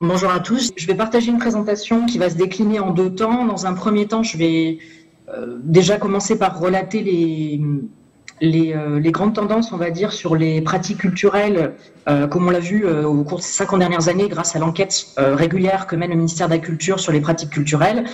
Bonjour à tous. Je vais partager une présentation qui va se décliner en deux temps. Dans un premier temps, je vais euh, déjà commencer par relater les, euh, les, grandes tendances, on va dire, sur les pratiques culturelles, euh, comme on l'a vu au cours de ces 50 dernières années grâce à l'enquête régulière que mène le ministère de la Culture sur les pratiques culturelles.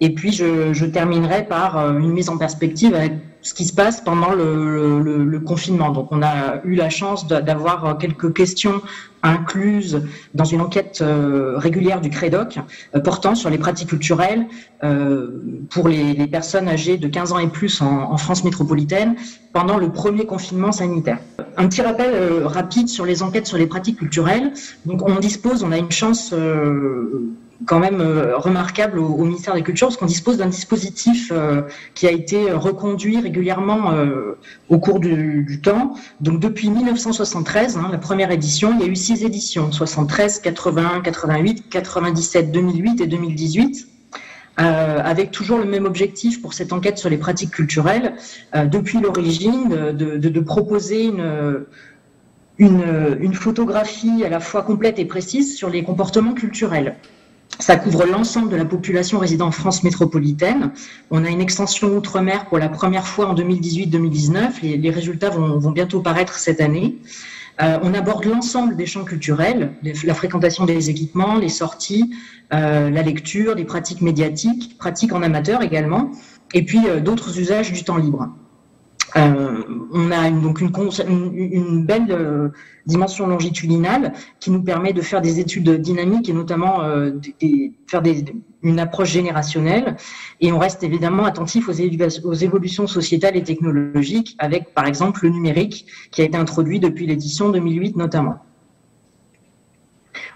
Et puis, je, je terminerai par une mise en perspective avec ce qui se passe pendant le, le, le, confinement. Donc, on a eu la chance d'avoir quelques questions incluses dans une enquête euh, régulière du CREDOC euh, portant sur les pratiques culturelles euh, pour les, les, personnes âgées de 15 ans et plus en, en, France métropolitaine pendant le premier confinement sanitaire. Un petit rappel rapide sur les enquêtes sur les pratiques culturelles. Donc, on dispose, on a une chance quand même euh, remarquable au, ministère des Cultures, parce qu'on dispose d'un dispositif euh, qui a été reconduit régulièrement euh, au cours du, temps. Donc depuis 1973, hein, la première édition, il y a eu six éditions 73, 81, 88, 97, 2008 et 2018. avec toujours le même objectif pour cette enquête sur les pratiques culturelles, depuis l'origine, de, proposer une, photographie à la fois complète et précise sur les comportements culturels. Ça couvre l'ensemble de la population résidant en France métropolitaine. On a une extension outre-mer pour la première fois en 2018-2019. Les, les, résultats vont, bientôt paraître cette année. Euh, on aborde l'ensemble des champs culturels, la fréquentation des équipements, les sorties, euh, la lecture, des pratiques médiatiques, pratiques en amateur également, et puis euh, d'autres usages du temps libre. Euh, on a donc une, belle euh, dimension longitudinale qui nous permet de faire des études dynamiques et notamment euh, faire une approche générationnelle. Et on reste évidemment attentif aux, aux, évolutions sociétales et technologiques avec, par exemple, le numérique qui a été introduit depuis l'édition 2008 notamment.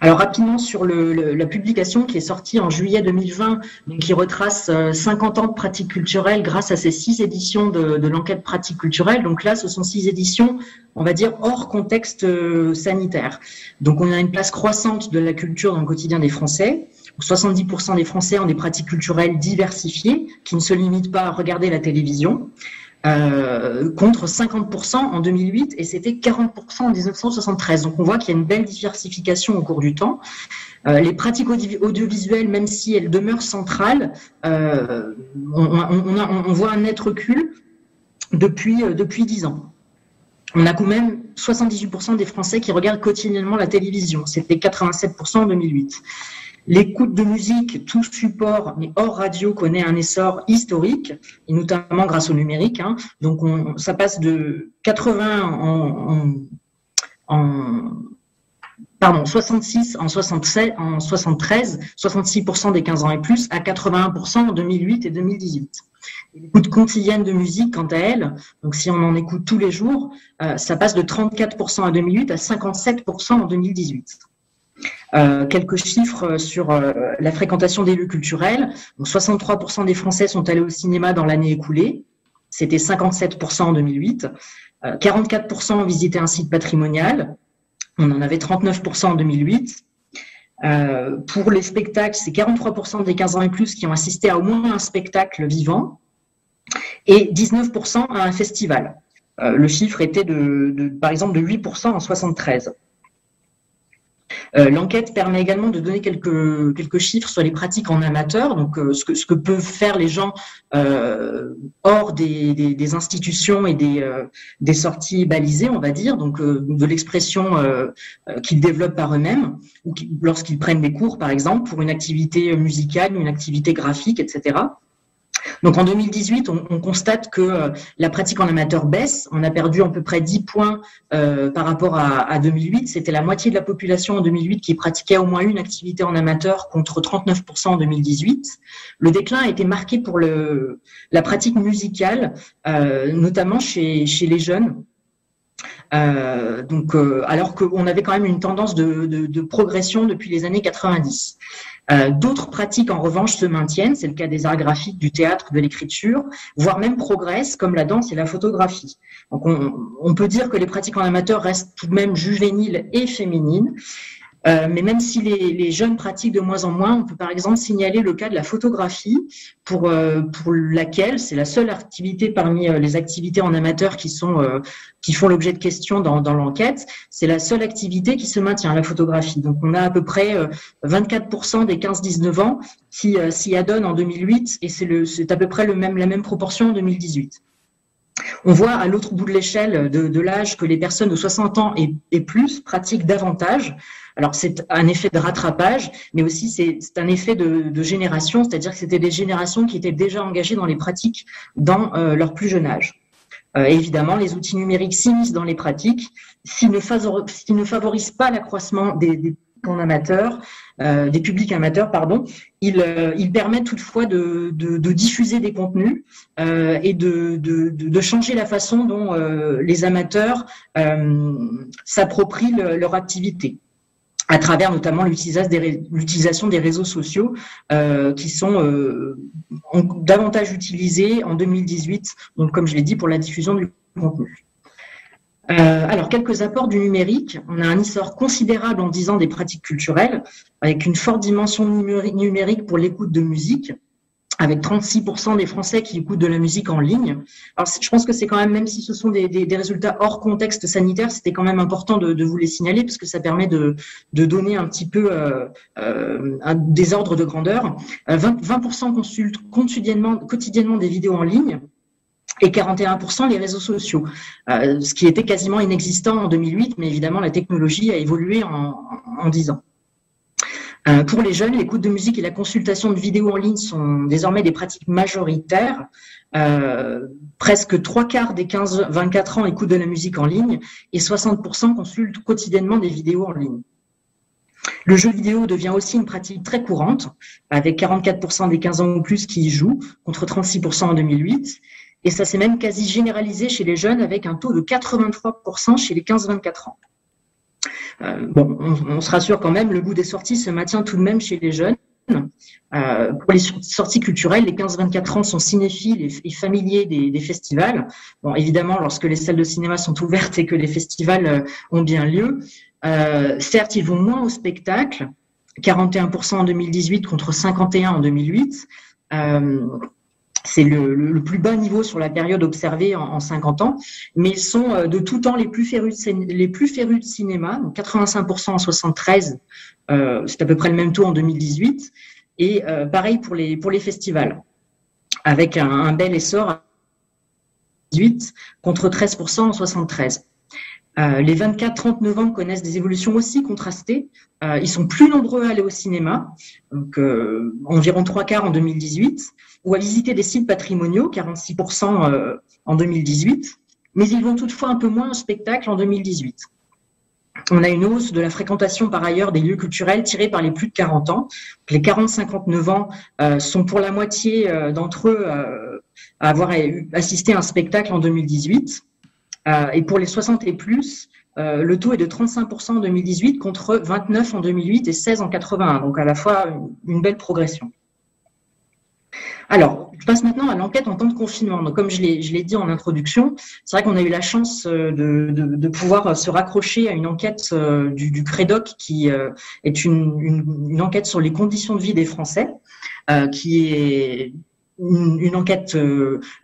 Alors rapidement sur le, la publication qui est sortie en juillet 2020, donc qui retrace 50 euh, ans de pratique culturelle grâce à ces six éditions de, de l'enquête pratique culturelle. Donc là, ce sont six éditions, on va dire, hors contexte euh, sanitaire. Donc on a une place croissante de la culture dans le quotidien des Français. 70% des Français ont des pratiques culturelles diversifiées qui ne se limitent pas à regarder la télévision. Euh, contre 50% en 2008 et c'était 40% en 1973. Donc on voit qu'il y a une belle diversification au cours du temps. Euh, les pratiques audiovisuelles, même si elles demeurent centrales, euh, on, voit un net recul depuis, depuis 10 ans. On a quand même 78% des Français qui regardent quotidiennement la télévision. C'était 87% en 2008. L'écoute de musique, tout support, mais hors radio, connaît un essor historique, et notamment grâce au numérique. Hein. Donc, on, ça passe de 80 en, en, pardon, 66 en 67, en 73, 66% des 15 ans et plus, à 81% en 2008 et 2018. L'écoute quotidienne de musique, quant à elle, donc si on en écoute tous les jours, euh, ça passe de 34% en 2008 à 57% en 2018. Euh, quelques chiffres sur euh, la fréquentation des lieux culturels. 63% des Français sont allés au cinéma dans l'année écoulée. C'était 57% en 2008. 44% euh, ont visité un site patrimonial. On en avait 39% en 2008. pour les spectacles, c'est 43% des 15 ans et plus qui ont assisté à au moins un spectacle vivant et 19% à un festival. le chiffre était de, par exemple de 8% en 73. Euh, l'enquête permet également de donner quelques, quelques chiffres sur les pratiques en amateur, donc euh, ce, que, ce que peuvent faire les gens euh, hors des, des, des, institutions et des, des sorties balisées, on va dire, donc de l'expression qu'ils développent par eux-mêmes, ou lorsqu'ils prennent des cours, par exemple, pour une activité musicale, une activité graphique, etc. Donc en 2018, on, on constate que euh, la pratique en amateur baisse. On a perdu à peu près 10 points euh, par rapport à, à 2008. C'était la moitié de la population en 2008 qui pratiquait au moins une activité en amateur contre 39% en 2018. Le déclin a été marqué pour la pratique musicale, euh, notamment chez, les jeunes. Donc, alors qu'on avait quand même une tendance de progression depuis les années 90. Euh, d'autres pratiques, en revanche, se maintiennent. C'est le cas des arts graphiques, du théâtre, de l'écriture, voire même progressent, comme la danse et la photographie. Donc, on, on, peut dire que les pratiques en amateur restent tout de même juvéniles et féminines. Euh, mais même si les, jeunes pratiquent de moins en moins, on peut par exemple signaler le cas de la photographie, pour, euh, laquelle c'est la seule activité parmi euh, les activités en amateur qui, sont, qui font l'objet de questions dans, dans l'enquête. C'est la seule activité qui se maintient, la photographie. Donc on a à peu près 24% des 15-19 ans qui s'y adonnent en 2008 et c'est à peu près le même, la même proportion en 2018. On voit à l'autre bout de l'échelle de, l'âge que les personnes de 60 ans et, plus pratiquent davantage. Alors c'est un effet de rattrapage, mais aussi c'est un effet de, génération, c'est-à-dire que c'était des générations qui étaient déjà engagées dans les pratiques dans euh, leur plus jeune âge. Euh, évidemment, les outils numériques s'immiscent dans les pratiques s'ils ne, favorisent pas l'accroissement des, des en euh, des publics amateurs, pardon, il, euh, permet toutefois de, diffuser des contenus euh, et de, de, changer la façon dont les amateurs s'approprient leur activité à travers notamment l'utilisation des, réseaux sociaux qui sont davantage utilisés en 2018, donc comme je l'ai dit, pour la diffusion du contenu. Euh, alors, quelques apports du numérique. On a un essor considérable en 10 ans des pratiques culturelles, avec une forte dimension numérique pour l'écoute de musique, avec 36% des Français qui écoutent de la musique en ligne. Alors, je pense que c'est quand même, même si ce sont des, des, résultats hors contexte sanitaire, c'était quand même important de, vous les signaler, parce que ça permet de, donner un petit peu euh, euh, un désordre de grandeur. 20%, 20 consultent quotidiennement des vidéos en ligne et 41% les réseaux sociaux, euh, ce qui était quasiment inexistant en 2008, mais évidemment la technologie a évolué en, en 10 ans. Euh, pour les jeunes, l'écoute de musique et la consultation de vidéos en ligne sont désormais des pratiques majoritaires. Euh, presque trois quarts des 15-24 ans écoutent de la musique en ligne et 60% consultent quotidiennement des vidéos en ligne. Le jeu vidéo devient aussi une pratique très courante, avec 44% des 15 ans ou plus qui y jouent, contre 36% en 2008. Et ça s'est même quasi généralisé chez les jeunes avec un taux de 83% chez les 15-24 ans. Euh, bon, on, se rassure quand même, le goût des sorties se maintient tout de même chez les jeunes. Euh, pour les sorties culturelles, les 15-24 ans sont cinéphiles et, familiers des, festivals. Bon, évidemment, lorsque les salles de cinéma sont ouvertes et que les festivals euh, ont bien lieu, certes, ils vont moins au spectacle, 41% en 2018 contre 51% en 2008. C'est le, plus bas niveau sur la période observée en, 50 ans, mais ils sont euh, de tout temps les plus férus de, cinéma, donc 85% en 73, euh, c'est à peu près le même taux en 2018, et euh, pareil pour les, pour les festivals, avec un, bel essor à 18 contre 13% en 73. Les 24-39 ans connaissent des évolutions aussi contrastées. ils sont plus nombreux à aller au cinéma, donc environ trois quarts en 2018, ou à visiter des sites patrimoniaux, 46% euh, en 2018, mais ils vont toutefois un peu moins au spectacle en 2018. On a une hausse de la fréquentation par ailleurs des lieux culturels tirés par les plus de 40 ans. Les 40-59 ans euh, sont pour la moitié euh, d'entre eux à avoir assisté à un spectacle en 2018. Et pour les 60 et plus, le taux est de 35% en 2018 contre 29 en 2008 et 16 en 81. Donc à la fois une belle progression. Alors, je passe maintenant à l'enquête en temps de confinement. Donc, comme je l'ai dit en introduction, c'est vrai qu'on a eu la chance euh, de, pouvoir se raccrocher à une enquête euh, du, CREDOC qui euh, est une, enquête sur les conditions de vie des Français, qui est une, enquête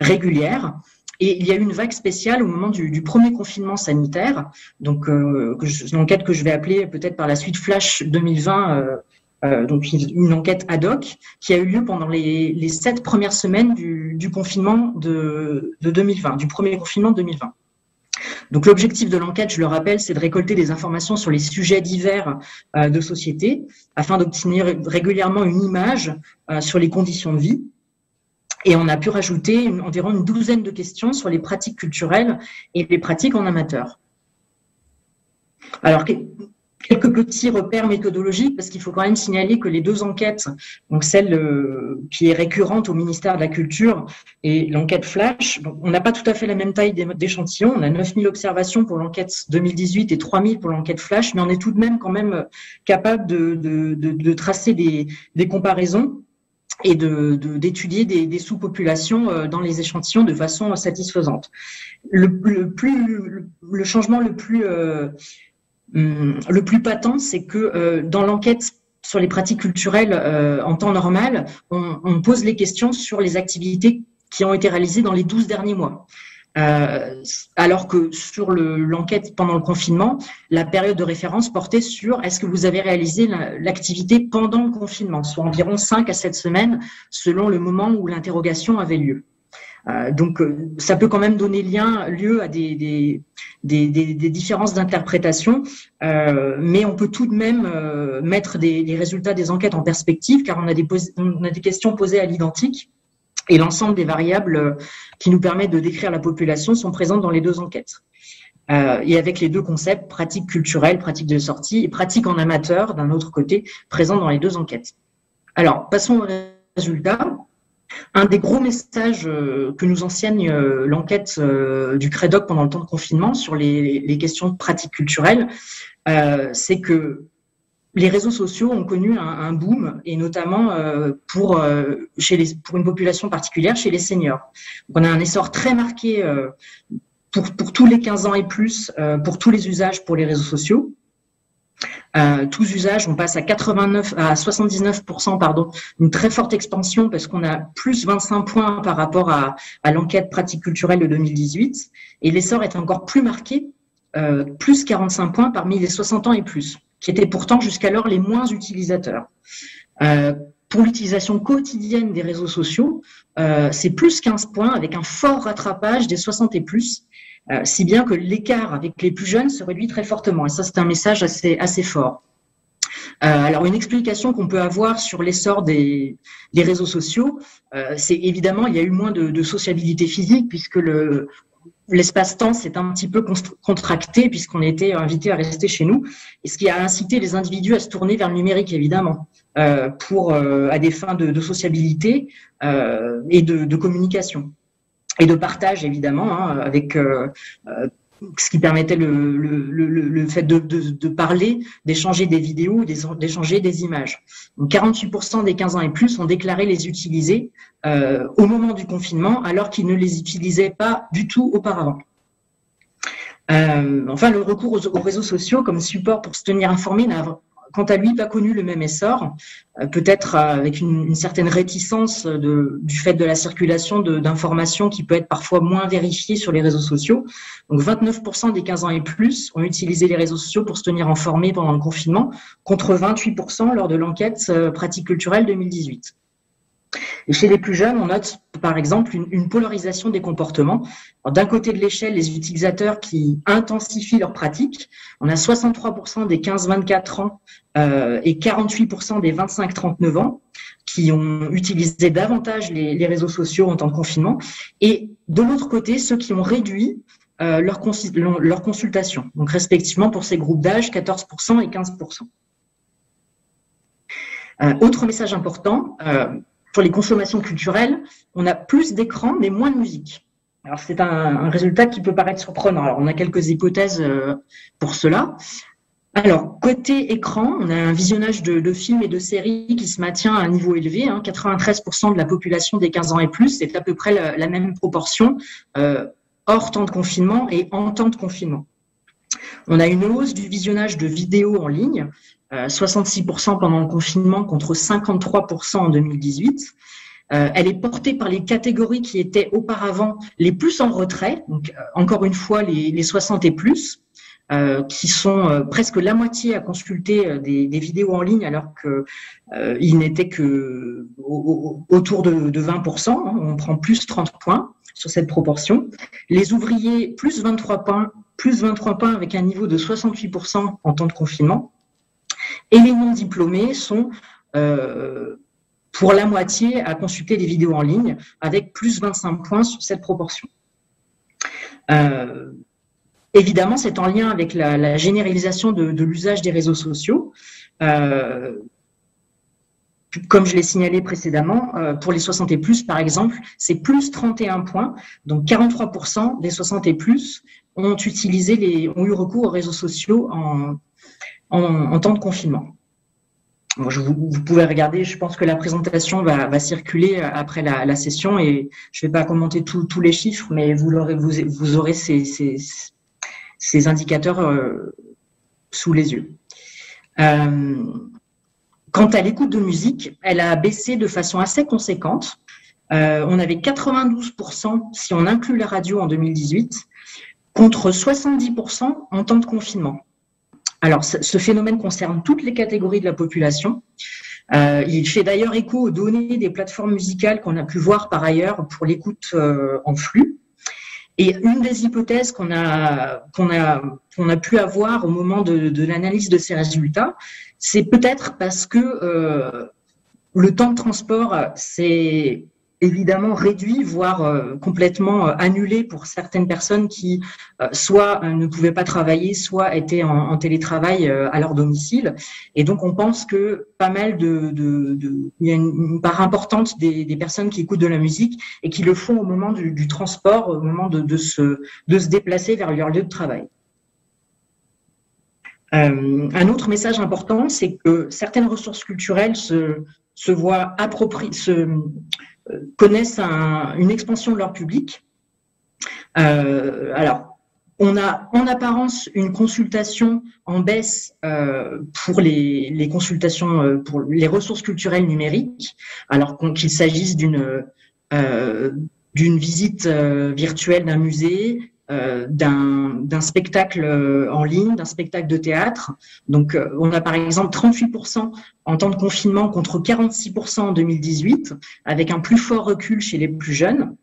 régulière. Et il y a eu une vague spéciale au moment du, premier confinement sanitaire, donc une enquête que je vais appeler peut-être par la suite Flash 2020 euh, donc une enquête ad hoc qui a eu lieu pendant les, sept premières semaines du, confinement de, 2020, du premier confinement de 2020. Donc l'objectif de l'enquête, je le rappelle, c'est de récolter des informations sur les sujets divers euh, de société afin d'obtenir régulièrement une image euh, sur les conditions de vie. Et on a pu rajouter environ une douzaine de questions sur les pratiques culturelles et les pratiques en amateur. Alors, quelques petits repères méthodologiques parce qu'il faut quand même signaler que les deux enquêtes, donc celle euh, qui est récurrente au ministère de la Culture et l'enquête Flash, on n'a pas tout à fait la même taille d'échantillon. On a 9000 observations pour l'enquête 2018 et 3000 pour l'enquête Flash, mais on est tout de même quand même capable de, tracer des comparaisons et d'étudier des, des sous-populations euh, dans les échantillons de façon satisfaisante. Le, changement le plus euh, hum, le plus patent, c'est que dans l'enquête sur les pratiques culturelles en temps normal, on, on, pose les questions sur les activités qui ont été réalisées dans les 12 derniers mois. Euh, alors que sur l'enquête pendant le confinement, la période de référence portait sur est-ce que vous avez réalisé l'activité pendant le confinement, soit environ 5 à 7 semaines selon le moment où l'interrogation avait lieu. Euh, donc, euh, ça peut quand même donner lieu à des, différences d'interprétation, mais on peut tout de même mettre des, résultats des enquêtes en perspective, car on a des, on a des questions posées à l'identique et l'ensemble des variables euh, qui nous permettent de décrire la population sont présentes dans les deux enquêtes. Euh, et avec les deux concepts, pratique culturelle, pratique de sortie, et pratique en amateur, d'un autre côté, présents dans les deux enquêtes. Alors, passons aux résultats. Un des gros messages euh, que nous enseigne l'enquête du CREDOC pendant le temps de confinement sur les, les questions de pratique culturelle, c'est que les réseaux sociaux ont connu un, boom, et notamment euh, pour, euh, pour une population particulière, chez les seniors. on a un essor très marqué euh, pour, tous les 15 ans et plus, pour tous les usages pour les réseaux sociaux. tous usages, on passe à 89 à 79%, pardon, une très forte expansion parce qu'on a plus 25 points par rapport à, à l'enquête pratique culturelle de 2018. Et l'essor est encore plus marqué, plus 45 points parmi les 60 ans et plus qui étaient pourtant jusqu'alors les moins utilisateurs. Euh, pour l'utilisation quotidienne des réseaux sociaux, euh, c'est plus 15 points avec un fort rattrapage des 60 et plus, euh, si bien que l'écart avec les plus jeunes se réduit très fortement. Et ça, c'est un message assez, fort. alors, une explication qu'on peut avoir sur l'essor des, réseaux sociaux, c'est évidemment, il y a eu moins de sociabilité physique puisque le, l'espace-temps s'est un petit peu contracté puisqu'on était invité à rester chez nous, et ce qui a incité les individus à se tourner vers le numérique évidemment euh, pour euh, à des fins de, sociabilité euh, et de, communication. Et de partage évidemment hein, avec ce qui permettait le, fait de, parler, d'échanger des vidéos, d'échanger des images. Donc 48% des 15 ans et plus ont déclaré les utiliser euh, au moment du confinement, alors qu'ils ne les utilisaient pas du tout auparavant. Euh, enfin, le recours aux, aux, réseaux sociaux comme support pour se tenir informé n'a quant à lui, pas connu le même essor, euh, peut-être avec une, certaine réticence du fait de la circulation d'informations qui peut être parfois moins vérifiées sur les réseaux sociaux. Donc 29% des 15 ans et plus ont utilisé les réseaux sociaux pour se tenir informés pendant le confinement, contre 28% lors de l'enquête euh, pratique culturelle 2018. Et chez les plus jeunes, on note par exemple une, polarisation des comportements. D'un côté de l'échelle, les utilisateurs qui intensifient leurs pratiques. On a 63% des 15-24 ans euh, et 48% des 25-39 ans qui ont utilisé davantage les, réseaux sociaux en temps de confinement. Et de l'autre côté, ceux qui ont réduit euh, leur, consultation. Donc respectivement pour ces groupes d'âge, 14% et 15%. Euh, autre message important, euh, pour les consommations culturelles, on a plus d'écrans mais moins de musique. Alors c'est un, résultat qui peut paraître surprenant. Alors on a quelques hypothèses euh, pour cela. Alors côté écran, on a un visionnage de, films et de séries qui se maintient à un niveau élevé. 93% hein. de la population des 15 ans et plus, c'est à peu près la, même proportion euh, hors temps de confinement et en temps de confinement. On a une hausse du visionnage de vidéos en ligne 66% euh, pendant le confinement contre 53% en 2018. Euh, elle est portée par les catégories qui étaient auparavant les plus en retrait, donc euh, encore une fois les, les 60 et plus, euh, qui sont euh, presque la moitié à consulter des, des, vidéos en ligne, alors que il n'était que autour de, de 20%. Hein, on prend plus 30 points sur cette proportion. Les ouvriers plus 23 points, plus 23 points avec un niveau de 68% en temps de confinement. Et les non diplômés sont euh, pour la moitié à consulter des vidéos en ligne, avec plus 25 points sur cette proportion. Euh, évidemment, c'est en lien avec la, généralisation de, l'usage des réseaux sociaux. Euh, comme je l'ai signalé précédemment, pour les 60 et plus, par exemple, c'est plus 31 points. Donc 43% des 60 et plus ont utilisé les, ont eu recours aux réseaux sociaux en, en, temps de confinement. vous, pouvez regarder, je pense que la présentation va, circuler euh, après la, session et je ne vais pas commenter tous les chiffres, mais vous, aurez, vous, aurez ces, indicateurs euh, sous les yeux. quant à l'écoute de musique, elle a baissé de façon assez conséquente. on avait 92% si on inclut la radio en 2018, contre 70% en temps de confinement. Alors, ce phénomène concerne toutes les catégories de la population. Euh, il fait d'ailleurs écho aux données des plateformes musicales qu'on a pu voir par ailleurs pour l'écoute euh, en flux. Et une des hypothèses qu'on a, a, a pu avoir au moment de, de l'analyse de ces résultats, c'est peut-être parce que euh, le temps de transport, c'est évidemment réduit, voire euh, complètement euh, annulé pour certaines personnes qui euh, soit ne pouvaient pas travailler, soit étaient en, télétravail à leur domicile. Et donc on pense que pas mal de, il y a une, part importante des, personnes qui écoutent de la musique et qui le font au moment du, transport, au moment de, se, de se déplacer vers leur lieu de travail. Un autre message important, c'est que certaines ressources culturelles se, se voient appropriées, se, connaissent une expansion de leur public. Euh, alors, on a en apparence une consultation en baisse euh, pour les, consultations euh, pour les ressources culturelles numériques, alors qu'il s'agisse d'une visite virtuelle d'un musée, euh, d'un spectacle euh, en ligne, d'un spectacle de théâtre. Donc, euh, on a par exemple 38% en temps de confinement contre 46% en 2018, avec un plus fort recul chez les plus jeunes.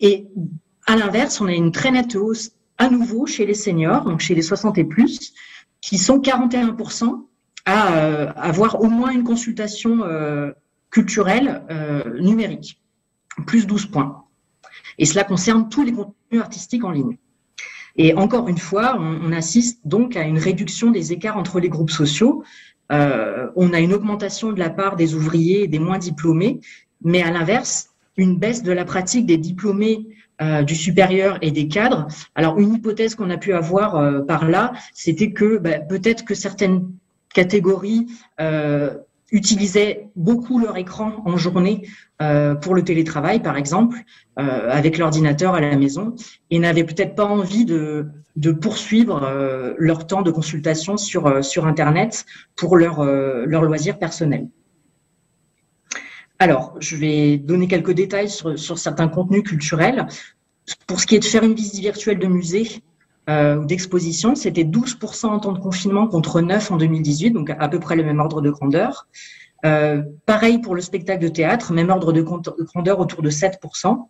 Et à l'inverse, on a une très nette hausse à nouveau chez les seniors, donc chez les 60 et plus, qui sont 41% à avoir au moins une consultation culturelle numérique, plus 12 points. Et cela concerne tous les contenus artistiques en ligne. Et encore une fois, on, assiste donc à une réduction des écarts entre les groupes sociaux. Euh, on a une augmentation de la part des ouvriers et des moins diplômés, mais à l'inverse, une baisse de la pratique des diplômés euh, du supérieur et des cadres. Alors, une hypothèse qu'on a pu avoir euh, par là, c'était que bah, peut-être que certaines catégories utilisaient beaucoup leur écran en journée euh, pour le télétravail, par exemple, euh, avec l'ordinateur à la maison, et n'avaient peut-être pas envie de, poursuivre euh, leur temps de consultation sur, Internet pour leur, leur loisir personnel. Alors, je vais donner quelques détails sur certains contenus culturels. Pour ce qui est de faire une visite virtuelle de musée, ou d'exposition, c'était 12% en temps de confinement contre 9 en 2018, donc à peu près le même ordre de grandeur. Euh, pareil pour le spectacle de théâtre, même ordre de grandeur autour de 7%.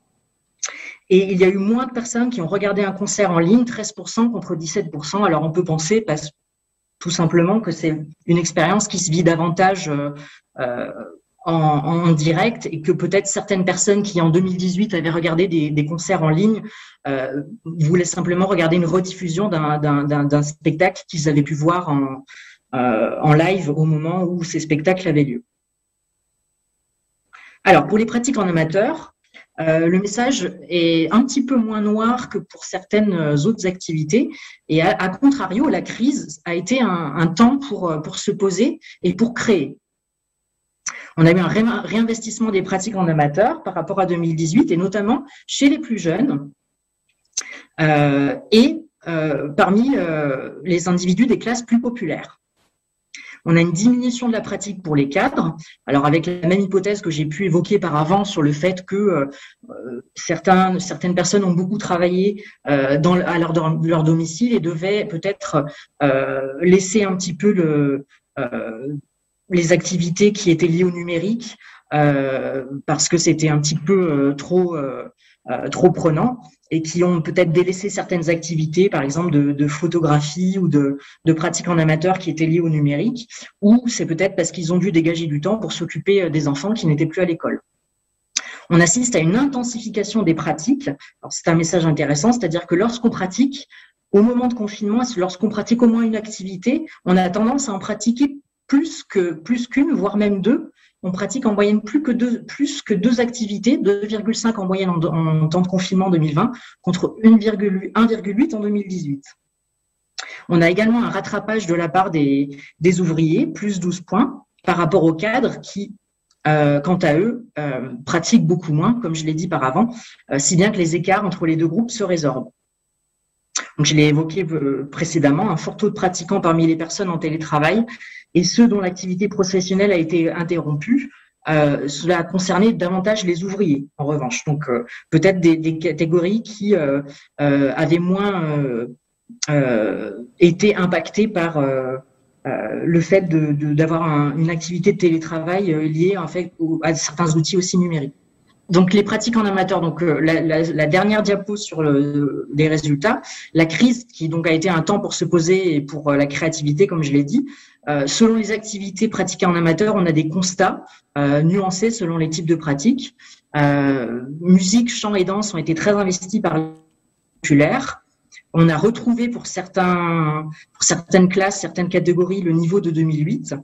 Et il y a eu moins de personnes qui ont regardé un concert en ligne, 13% contre 17%. Alors on peut penser parce, tout simplement que c'est une expérience qui se vit davantage euh, euh en, direct et que peut-être certaines personnes qui en 2018 avaient regardé des, concerts en ligne euh, voulaient simplement regarder une rediffusion d'un spectacle qu'ils avaient pu voir en, euh, en live au moment où ces spectacles avaient lieu. Alors, pour les pratiques en amateur, euh, le message est un petit peu moins noir que pour certaines autres activités. Et à, contrario, la crise a été un, temps pour se poser et pour créer. On a eu un réinvestissement des pratiques en amateur par rapport à 2018 et notamment chez les plus jeunes euh, et parmi les individus des classes plus populaires. On a une diminution de la pratique pour les cadres. Alors avec la même hypothèse que j'ai pu évoquer par avant sur le fait que euh, euh, certaines personnes ont beaucoup travaillé euh, à leur, domicile et devaient peut-être laisser un petit peu le, les activités qui étaient liées au numérique parce que c'était un petit peu trop trop prenant et qui ont peut-être délaissé certaines activités, par exemple de, photographie ou de, de pratiques en amateur qui étaient liées au numérique, ou c'est peut-être parce qu'ils ont dû dégager du temps pour s'occuper euh, des enfants qui n'étaient plus à l'école. On assiste à une intensification des pratiques. C'est un message intéressant, c'est-à-dire que lorsqu'on pratique, au moment de confinement, lorsqu'on pratique au moins une activité, on a tendance à en pratiquer plus qu'une, voire même deux, on pratique en moyenne plus que deux, plus que deux activités, 2,5 en moyenne en, temps de confinement en 2020 contre 1,8 en 2018. On a également un rattrapage de la part des, ouvriers, plus 12 points, par rapport aux cadres qui, euh, quant à eux, euh, pratiquent beaucoup moins, comme je l'ai dit par avant, euh, si bien que les écarts entre les deux groupes se résorbent. Donc, je l'ai évoqué précédemment, un fort taux de pratiquants parmi les personnes en télétravail et ceux dont l'activité professionnelle a été interrompue. Euh, cela a concerné davantage les ouvriers, en revanche. Donc, peut-être des, catégories qui euh, avaient moins été impactées par le fait d'avoir une activité de télétravail liée en fait à certains outils aussi numériques. Donc les pratiques en amateur, donc euh, la, dernière diapo sur le, les résultats, la crise qui donc a été un temps pour se poser et pour euh, la créativité, comme je l'ai dit. Euh, selon les activités pratiquées en amateur, on a des constats nuancés selon les types de pratiques. musique, chant et danse ont été très investis par populaire. On a retrouvé pour certaines classes, certaines catégories, le niveau de 2008.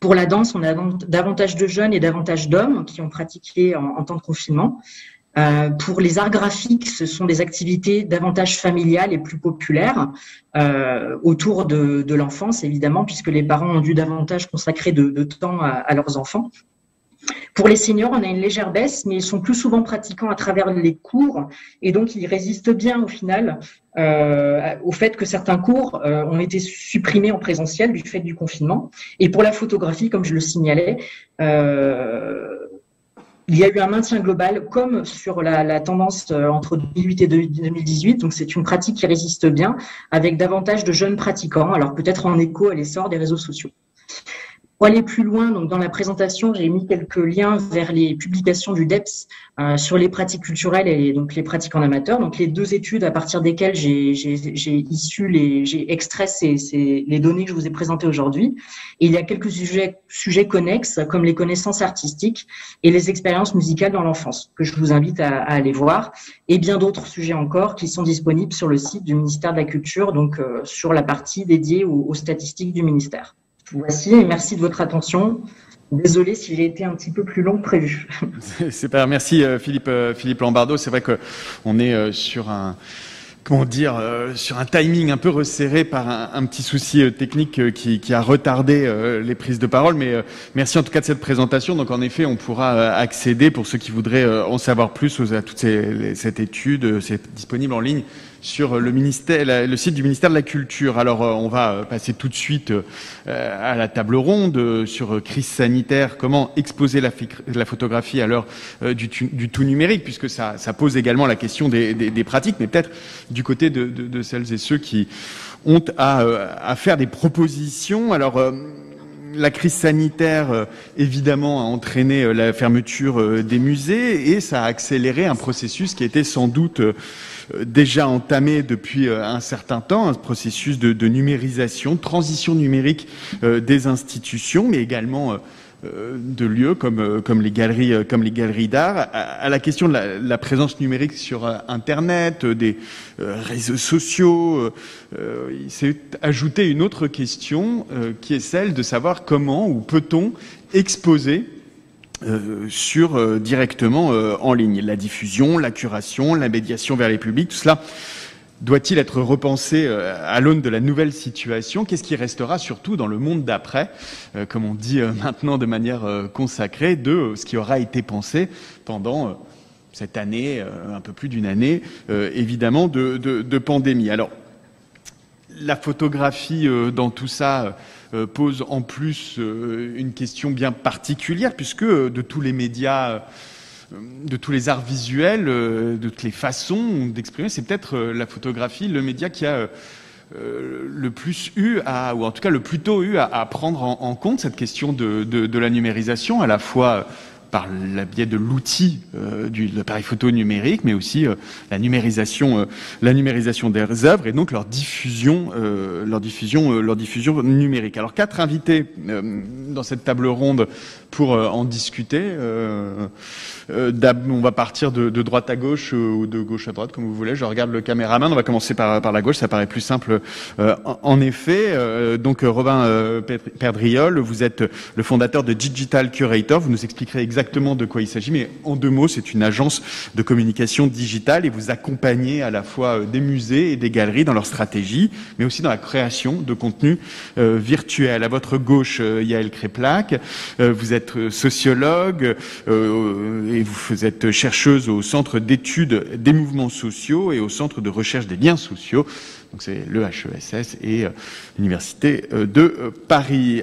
Pour la danse, on a davantage de jeunes et davantage d'hommes qui ont pratiqué en, temps de confinement. Euh, pour les arts graphiques, ce sont des activités davantage familiales et plus populaires euh, autour de, l'enfance, évidemment, puisque les parents ont dû davantage consacrer de, temps à, leurs enfants. Pour les seniors, on a une légère baisse, mais ils sont plus souvent pratiquants à travers les cours et donc ils résistent bien au final euh, au fait que certains cours euh, ont été supprimés en présentiel du fait du confinement. Et pour la photographie, comme je le signalais, euh, il y a eu un maintien global comme sur la, la, tendance entre 2008 et 2018. Donc c'est une pratique qui résiste bien avec davantage de jeunes pratiquants. Alors peut-être en écho à l'essor des réseaux sociaux. Pour aller plus loin, donc dans la présentation, j'ai mis quelques liens vers les publications du DEPS euh, sur les pratiques culturelles et donc les pratiques en amateur. Donc les deux études à partir desquelles j'ai issu les, j'ai extrait ces, les données que je vous ai présentées aujourd'hui. Il y a quelques sujets, connexes comme les connaissances artistiques et les expériences musicales dans l'enfance que je vous invite à, à, aller voir et bien d'autres sujets encore qui sont disponibles sur le site du ministère de la Culture, donc euh, sur la partie dédiée aux statistiques du ministère. Voici et merci de votre attention. Désolé si j'ai été un petit peu plus long que prévu. Pas. Merci euh, Philippe euh, Philippe Lombardo. C'est vrai que on est euh, sur un comment dire, sur un timing un peu resserré par un, petit souci technique qui, a retardé les prises de parole. Mais merci en tout cas de cette présentation. Donc en effet, on pourra accéder pour ceux qui voudraient en savoir plus à toute cette étude. C'est disponible en ligne sur le, ministère, le site du ministère de la Culture. Alors, euh, on va passer tout de suite euh, à la table ronde euh, sur crise sanitaire, comment exposer la, photographie à l'heure du, tout numérique, puisque ça, pose également la question des, pratiques, mais peut-être du côté de, celles et ceux qui ont à, faire des propositions. Alors, la crise sanitaire, évidemment, a entraîné la fermeture des musées et ça a accéléré un processus qui était sans doute euh, déjà entamé depuis euh, un certain temps, un processus de, de numérisation, transition numérique euh, des institutions, mais également de lieux comme, comme les galeries, comme les galeries d'art, à, la question de la, la, présence numérique sur Internet, des réseaux sociaux. il s'est ajouté une autre question qui est celle de savoir comment ou peut-on exposer euh, sur euh, directement euh, en ligne. La diffusion, la curation, la médiation vers les publics, tout cela doit-il être repensé à l'aune de la nouvelle situation? Qu'est-ce qui restera surtout dans le monde d'après, comme on dit maintenant de manière consacrée, de ce qui aura été pensé pendant cette année, un peu plus d'une année, évidemment, de, de, de, pandémie? Alors, la photographie dans tout ça euh, pose en plus euh, une question bien particulière, puisque euh, de tous les médias, de tous les arts visuels, de toutes les façons d'exprimer, c'est peut-être la photographie, le média qui a le plus eu à, ou en tout cas le plus tôt eu à, prendre en, compte cette question de, la numérisation, à la fois par le biais de l'outil euh, de l'appareil photo numérique, mais aussi euh, la numérisation, euh, la numérisation des œuvres et donc leur diffusion, leur diffusion, leur diffusion numérique. Alors quatre invités dans cette table ronde pour en discuter. on va partir de, droite à gauche ou de gauche à droite, comme vous voulez. Je regarde le caméraman. On va commencer par, la gauche. Ça paraît plus simple, en, effet. donc Robin Perdriol, vous êtes le fondateur de Digital Curator. Vous nous expliquerez exactement exactement de quoi il s'agit, mais en deux mots, c'est une agence de communication digitale et vous accompagnez à la fois des musées et des galeries dans leur stratégie, mais aussi dans la création de contenu virtuel. À votre gauche, Yael Créplac, vous êtes sociologue et vous êtes chercheuse au Centre d'études des mouvements sociaux et au Centre de recherche des liens sociaux donc c'est le HESS et l'Université de Paris.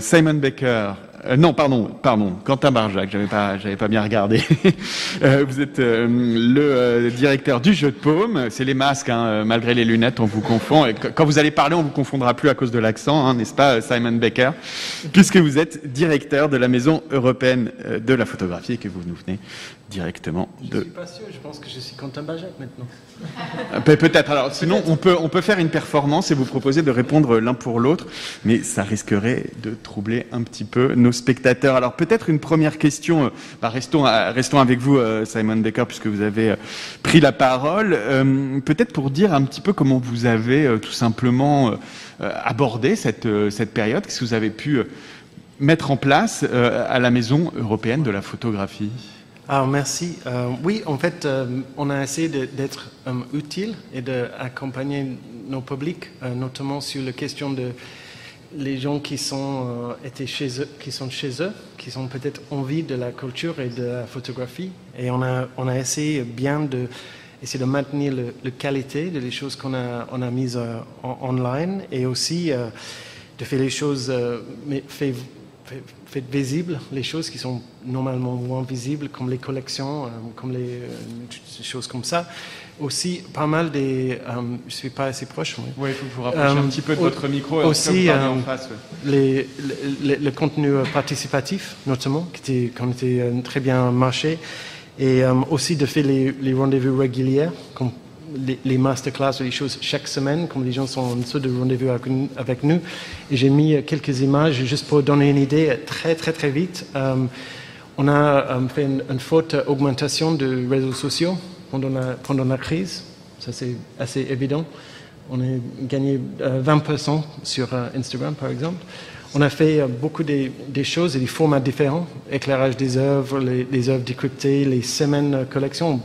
Simon Baker, non, pardon, pardon, Quentin Barjac, j'avais pas, j'avais pas bien regardé. vous êtes le directeur du jeu de paume. C'est les masques, hein, malgré les lunettes, on vous confond. Et quand vous allez parler, on vous confondra plus à cause de l'accent, hein, n'est-ce pas, Simon Baker, puisque vous êtes directeur de la Maison européenne de la photographie et que vous nous venez directement de. Je suis pas sûr. Je pense que je suis Quentin Barjac maintenant. Peut-être. Alors, sinon, on peut on peut faire une performance et vous proposer de répondre l'un pour l'autre, mais ça risquerait de troubler un petit peu nos spectateurs. Alors, peut-être une première question. Bah, restons restons avec vous, Simon Baker, puisque vous avez pris la parole. peut-être pour dire un petit peu comment vous avez tout simplement abordé cette cette période. Qu'est-ce que vous avez pu mettre en place à la Maison européenne de la photographie? Alors, merci. Euh, oui, en fait, euh, on a essayé d'être euh, utile et d'accompagner nos publics, notamment sur la question de les gens qui sont, étaient chez eux, qui sont chez eux, qui sont peut-être envie de la culture et de la photographie. Et on a, on a essayé bien de, essayer de maintenir la qualité des choses qu'on a, on a mises en, online et aussi de faire les choses, mais fait, fait visibles les choses qui sont normalement moins visibles, comme les collections, comme les choses comme ça. Aussi, pas mal des. je ne suis pas assez proche. Oui, il faut vous rapprocher un petit peu de votre micro. Aussi, en face, les, le contenu participatif, notamment, qui était, qui était très bien marché. Et aussi de faire les, les rendez-vous réguliers, comme les, masterclass ou les choses chaque semaine, comme les gens sont en dessous de rendez-vous avec, nous. Et j'ai mis quelques images juste pour donner une idée très très très vite. Euh, on a fait une, forte augmentation de réseaux sociaux pendant la, crise. Ça c'est assez évident. On a gagné 20% euh, sur euh, Instagram par exemple. On a fait beaucoup des, choses et des formats différents, éclairage des œuvres, les, les œuvres décryptées, les semaines collections,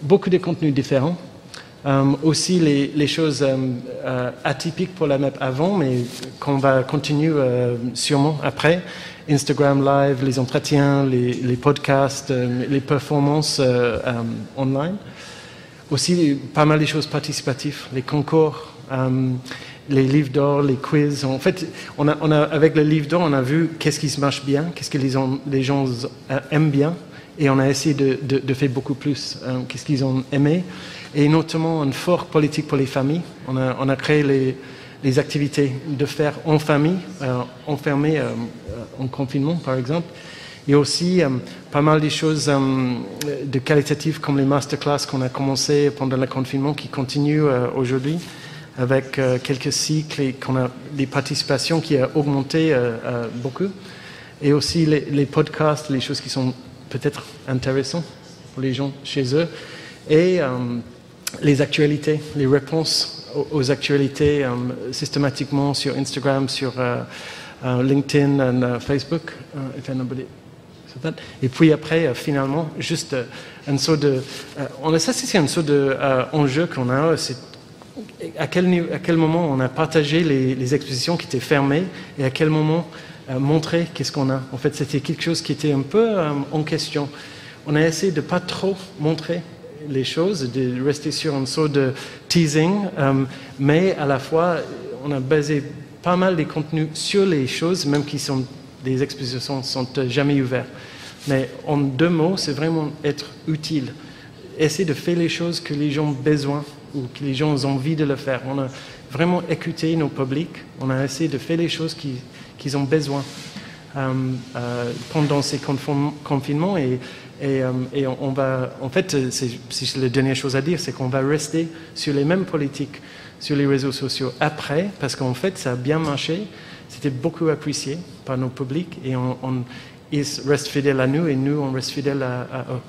beaucoup de contenus différents. Euh, aussi les, choses euh, euh, atypiques pour la MEP avant, mais qu'on va continuer sûrement après. Instagram Live, les entretiens, les, podcasts, les performances online. Aussi pas mal de choses participatives, les concours, les livres d'or, les quiz. En fait, avec le livre d'or, on a vu qu'est-ce qui se marche bien, qu'est-ce que les, gens aiment bien, et on a essayé de faire beaucoup plus, qu'est-ce qu'ils ont aimé et notamment une forte politique pour les familles. On a, créé les, activités de faire en famille, euh, enfermées euh, en confinement par exemple, et aussi euh, pas mal de choses de qualitatives comme les masterclass qu'on a commencé pendant le confinement qui continuent aujourd'hui avec quelques cycles et des participations qui ont augmenté beaucoup, et aussi les, les podcasts, les choses qui sont peut-être intéressantes pour les gens chez eux. Et les actualités, les réponses aux, actualités euh, systématiquement sur Instagram, sur euh, euh, LinkedIn et Facebook. et puis après, finalement, juste un saut de... on a ça, c'est un saut de enjeu qu'on a. C'est à quel, moment on a partagé les, les, expositions qui étaient fermées et à quel moment montrer qu'est-ce qu'on a. En fait, c'était quelque chose qui était un peu en question. On a essayé de pas trop montrer les choses, de rester sur une sorte de teasing, euh, mais à la fois, on a basé pas mal des contenus sur les choses, même qui sont des expositions sont jamais ouvertes. Mais en deux mots, c'est vraiment être utile. Essayer de faire les choses que les gens ont besoin ou que les gens ont envie de le faire. On a vraiment écouté nos publics. On a essayé de faire les choses qu'ils ont besoin euh, euh, pendant ces confinements et et, euh, on, va, en fait, c'est la dernière chose à dire, c'est qu'on va rester sur les mêmes politiques sur les réseaux sociaux après, parce qu'en fait, ça a bien marché. C'était beaucoup apprécié par nos publics et ils restent fidèles à nous et nous, on reste fidèles à, eux.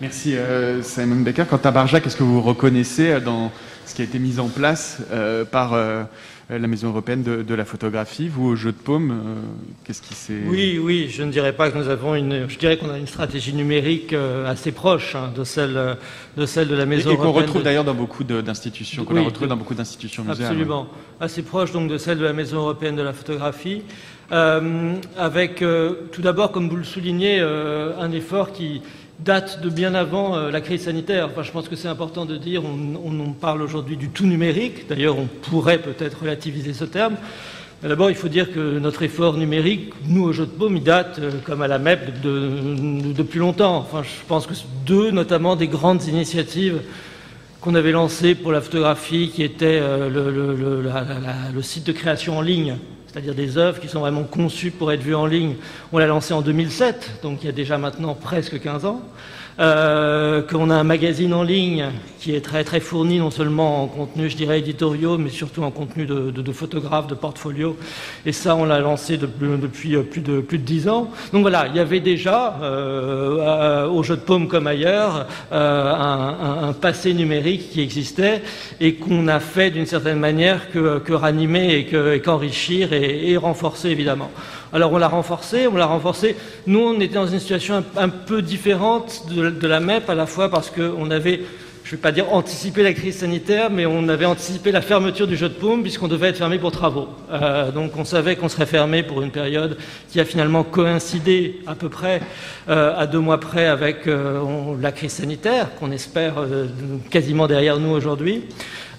Merci Simon Becker. Quant à Barjac, est-ce que vous reconnaissez dans ce qui a été mis en place par euh, la Maison européenne de, la photographie. Vous, au jeu de paume, euh, qu'est-ce qui s'est... Oui, oui, je ne dirais pas que nous avons une... Je dirais qu'on a une stratégie numérique euh, assez proche hein, de, celle, de celle de la Maison européenne. Et qu'on retrouve d'ailleurs dans beaucoup d'institutions, qu'on retrouve dans beaucoup d'institutions muséales. Absolument. Assez proche donc de celle de la Maison européenne de la photographie. avec tout d'abord, comme vous le soulignez, un effort qui, date de bien avant euh, la crise sanitaire. Enfin, je pense que c'est important de dire, on, parle aujourd'hui du tout numérique, d'ailleurs on pourrait peut-être relativiser ce terme. D'abord, il faut dire que notre effort numérique, nous au Jeu de Paume, il date, euh, comme à la MEP, de, depuis longtemps. Enfin, je pense que deux, notamment, des grandes initiatives qu'on avait lancées pour la photographie, qui était euh, le site de création en ligne c'est-à-dire des œuvres qui sont vraiment conçues pour être vues en ligne. On l'a lancé en 2007, donc il y a déjà maintenant presque 15 ans. Euh, qu'on a un magazine en ligne qui est très très fourni non seulement en contenu, je dirais, éditoriaux, mais surtout en contenu de, de, de photographes, de portfolio. Et ça, on l'a lancé depuis euh, plus de plus de dix ans. Donc voilà, il y avait déjà euh, au jeu de paume comme ailleurs euh, un, un, passé numérique qui existait et qu'on a fait d'une certaine manière que, que ranimer et qu'enrichir et, et renforcer évidemment. Alors on l'a renforcé, on l'a renforcé. Nous, on était dans une situation un, peu différente de, la MEP, à la fois parce qu'on avait, je ne vais pas dire anticipé la crise sanitaire, mais on avait anticipé la fermeture du jeu de paume puisqu'on devait être fermé pour travaux. Euh, donc on savait qu'on serait fermé pour une période qui a finalement coïncidé à peu près euh, à deux mois près avec euh, la crise sanitaire, qu'on espère quasiment derrière nous aujourd'hui.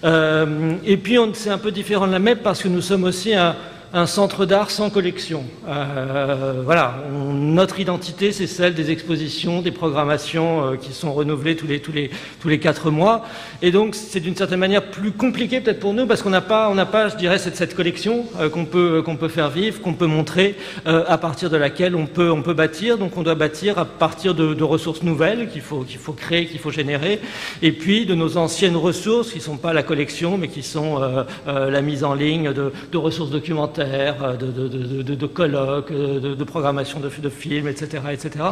et puis c'est un peu différent de la MEP parce que nous sommes aussi un un centre d'art sans collection. Euh, voilà, notre identité, c'est celle des expositions, des programmations euh, qui sont renouvelées tous les, tous, les, tous les quatre mois. Et donc, c'est d'une certaine manière plus compliqué peut-être pour nous parce qu'on n'a pas, on pas, je dirais, cette, cette collection euh, qu'on peut, qu'on peut faire vivre, qu'on peut montrer, euh, à partir de laquelle on peut, on peut bâtir. Donc, on doit bâtir à partir de, de ressources nouvelles qu'il faut, qu'il faut créer, qu'il faut générer, et puis de nos anciennes ressources qui ne sont pas la collection, mais qui sont la mise en ligne de, de ressources documentaires euh, de, colloques, de, programmation de, films, etc. etc.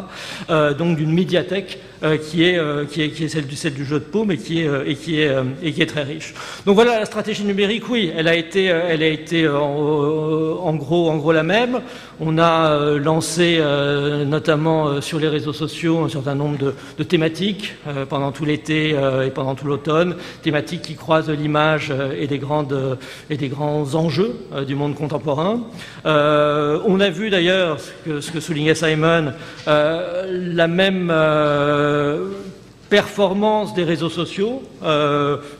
Euh, donc d'une médiathèque euh, qui, est, celle du, jeu de paume et qui, est, et, qui est, très riche. Donc voilà, la stratégie numérique, oui, elle a été, en, gros, la même. On a lancé notamment sur les réseaux sociaux un certain nombre de, thématiques pendant tout l'été et pendant tout l'automne, thématiques qui croisent l'image et des grands enjeux du monde contemporain euh, on a vu d'ailleurs ce que, soulignait Simon, euh, la même euh, performance des réseaux sociaux,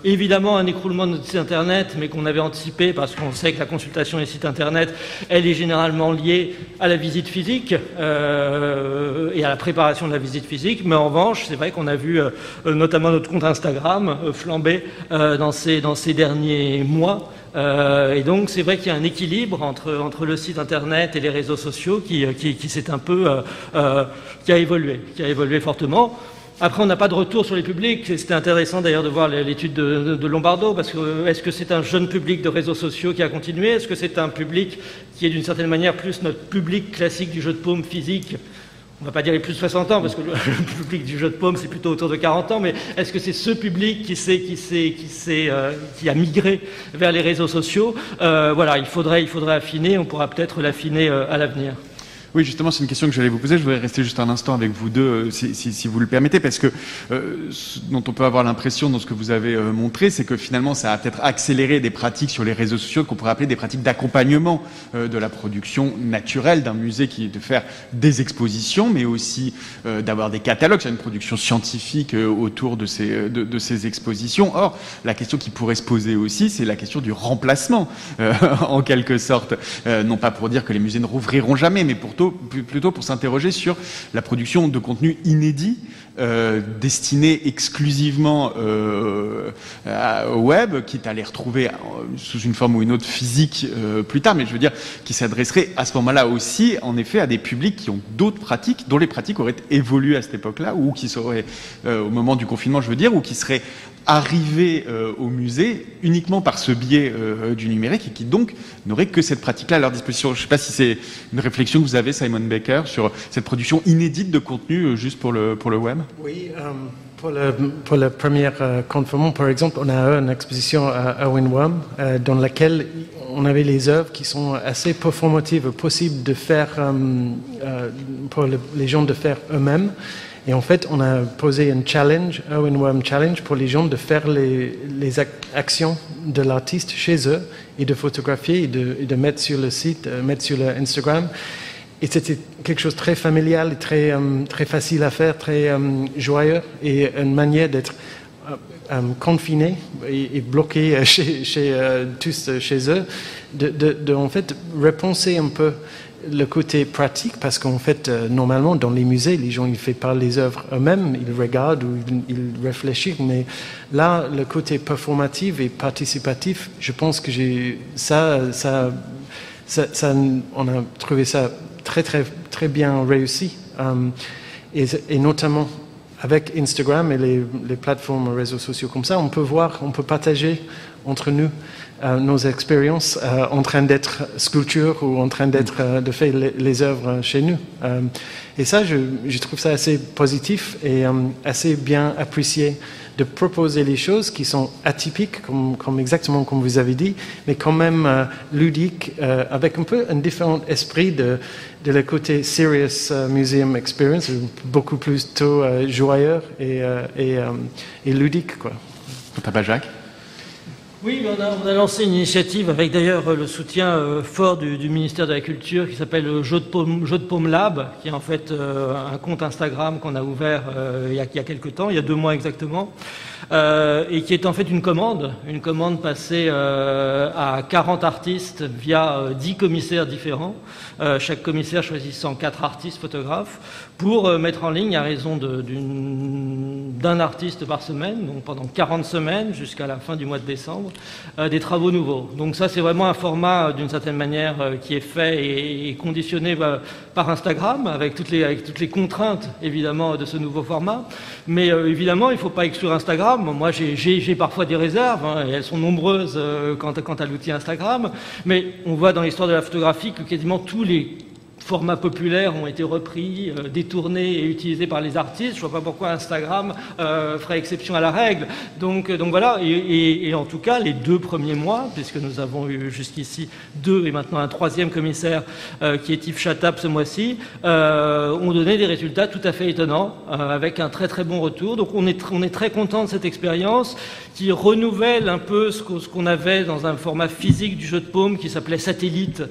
évidemment un écroulement de site internet, mais qu'on avait anticipé parce qu'on sait que la consultation des sites internet, elle est généralement liée à la visite physique et à la préparation de la visite physique. Mais en revanche, c'est vrai qu'on a vu notamment notre compte Instagram flamber dans ces derniers mois. Euh, et donc c'est vrai qu'il y a un équilibre entre, entre le site internet et les réseaux sociaux qui, euh, qui, s'est un peu euh, qui a évolué, qui a évolué fortement. Après, on n'a pas de retour sur les publics. C'était intéressant d'ailleurs de voir l'étude de, de, Lombardo, parce que est-ce que c'est un jeune public de réseaux sociaux qui a continué? Est-ce que c'est un public qui est d'une certaine manière plus notre public classique du jeu de paume physique? On ne va pas dire les plus de 60 ans, parce que le, public du jeu de paume, c'est plutôt autour de 40 ans, mais est-ce que c'est ce public qui, qui, qui, euh, qui a migré vers les réseaux sociaux? Euh, Voilà, il faudrait, il faudrait affiner, on pourra peut-être l'affiner euh, à l'avenir. Oui, justement, c'est une question que j'allais vous poser. Je voudrais rester juste un instant avec vous deux, euh, si, vous le permettez, parce que euh, ce dont on peut avoir l'impression dans ce que vous avez euh, montré, c'est que finalement, ça a peut-être accéléré des pratiques sur les réseaux sociaux qu'on pourrait appeler des pratiques d'accompagnement euh, de la production naturelle d'un musée, qui est de faire des expositions, mais aussi euh, d'avoir des catalogues, c'est une production scientifique autour de ces, de, de, ces expositions. Or, la question qui pourrait se poser aussi, c'est la question du remplacement, en quelque sorte, non pas pour dire que les musées ne rouvriront jamais, mais pour plutôt, pour s'interroger sur la production de contenu inédit euh, destiné exclusivement euh, au web, quitte à les retrouver sous une forme ou une autre physique euh, plus tard, mais je veux dire qui s'adresserait à ce moment-là aussi, en effet, à des publics qui ont d'autres pratiques, dont les pratiques auraient évolué à cette époque-là, ou qui seraient, au moment du confinement, je veux dire, ou qui seraient arriver au musée uniquement par ce biais du numérique et qui donc n'auraient que cette pratique-là à leur disposition. Je ne sais pas si c'est une réflexion que vous avez, Simon Baker, sur cette production inédite de contenu juste pour le, pour le web? Oui. Pour, le, pour la première euh, par exemple, on a une exposition à Owen Worm euh, dans laquelle on avait les œuvres qui sont assez performatives, possibles de faire euh, euh, pour les gens de faire eux-mêmes. Et en fait, on a posé un challenge, Owen Worm Challenge, pour les gens de faire les, les actions de l'artiste chez eux et de photographier et de, et de, mettre sur le site, mettre sur le Instagram. Et c'était quelque chose de très familial, très, euh, très facile à faire, très euh, joyeux et une manière d'être euh, confiné et, bloqué chez, tous chez eux, de, de, en fait repenser un peu le côté pratique parce qu'en fait normalement dans les musées les gens ils font pas les œuvres eux-mêmes ils regardent ou ils, réfléchissent mais là le côté performatif et participatif je pense que j'ai ça, ça ça, on a trouvé ça très, très, très bien réussi. Euh, et, notamment avec Instagram et les, les, plateformes réseaux sociaux comme ça, on peut voir, on peut partager entre nous euh, nos expériences euh, en train d'être sculpture ou en train d'être de faire les, œuvres chez nous. et ça, je, je, trouve ça assez positif et assez bien apprécié de proposer les choses qui sont atypiques, comme, exactement comme vous avez dit, mais quand même euh, ludiques, euh, avec un peu un différent esprit de, de le côté Serious euh, Museum Experience, beaucoup plus tôt joyeux et, et, et, ludique. Quoi. T'as Jacques? Oui, on a, on a, lancé une initiative avec d'ailleurs le soutien fort du, ministère de la Culture qui s'appelle Jeu de Jeu de Lab, qui est en fait un compte Instagram qu'on a ouvert il, y a, il y a quelques temps, il y a deux mois exactement, euh, et qui est en fait une commande, une commande passée euh, à 40 artistes via 10 euh, commissaires différents, chaque commissaire choisissant 4 artistes photographes, pour mettre en ligne à raison d'un artiste par semaine, donc pendant 40 semaines jusqu'à la fin du mois de décembre, des travaux nouveaux. Donc ça c'est vraiment un format d'une certaine manière qui est fait et, conditionné bah, par Instagram, avec toutes, les, avec toutes les contraintes évidemment de ce nouveau format. Mais évidemment il ne faut pas exclure Instagram moi, j'ai parfois des réserves, hein, et elles sont nombreuses euh, quant, quant à l'outil Instagram, mais on voit dans l'histoire de la photographie que quasiment tous les formats populaires ont été repris, euh, détournés et utilisés par les artistes. Je ne vois pas pourquoi Instagram euh, ferait exception à la règle. Donc, euh, voilà, et, en tout cas, les deux premiers mois, puisque nous avons eu jusqu'ici deux et maintenant un troisième commissaire qui est Yves Chatap ce mois-ci, ont donné des résultats tout à fait étonnants, avec un très très bon retour. Donc on est très content de cette expérience qui renouvelle un peu ce qu'on avait dans un format physique du jeu de paume qui s'appelait Satellite,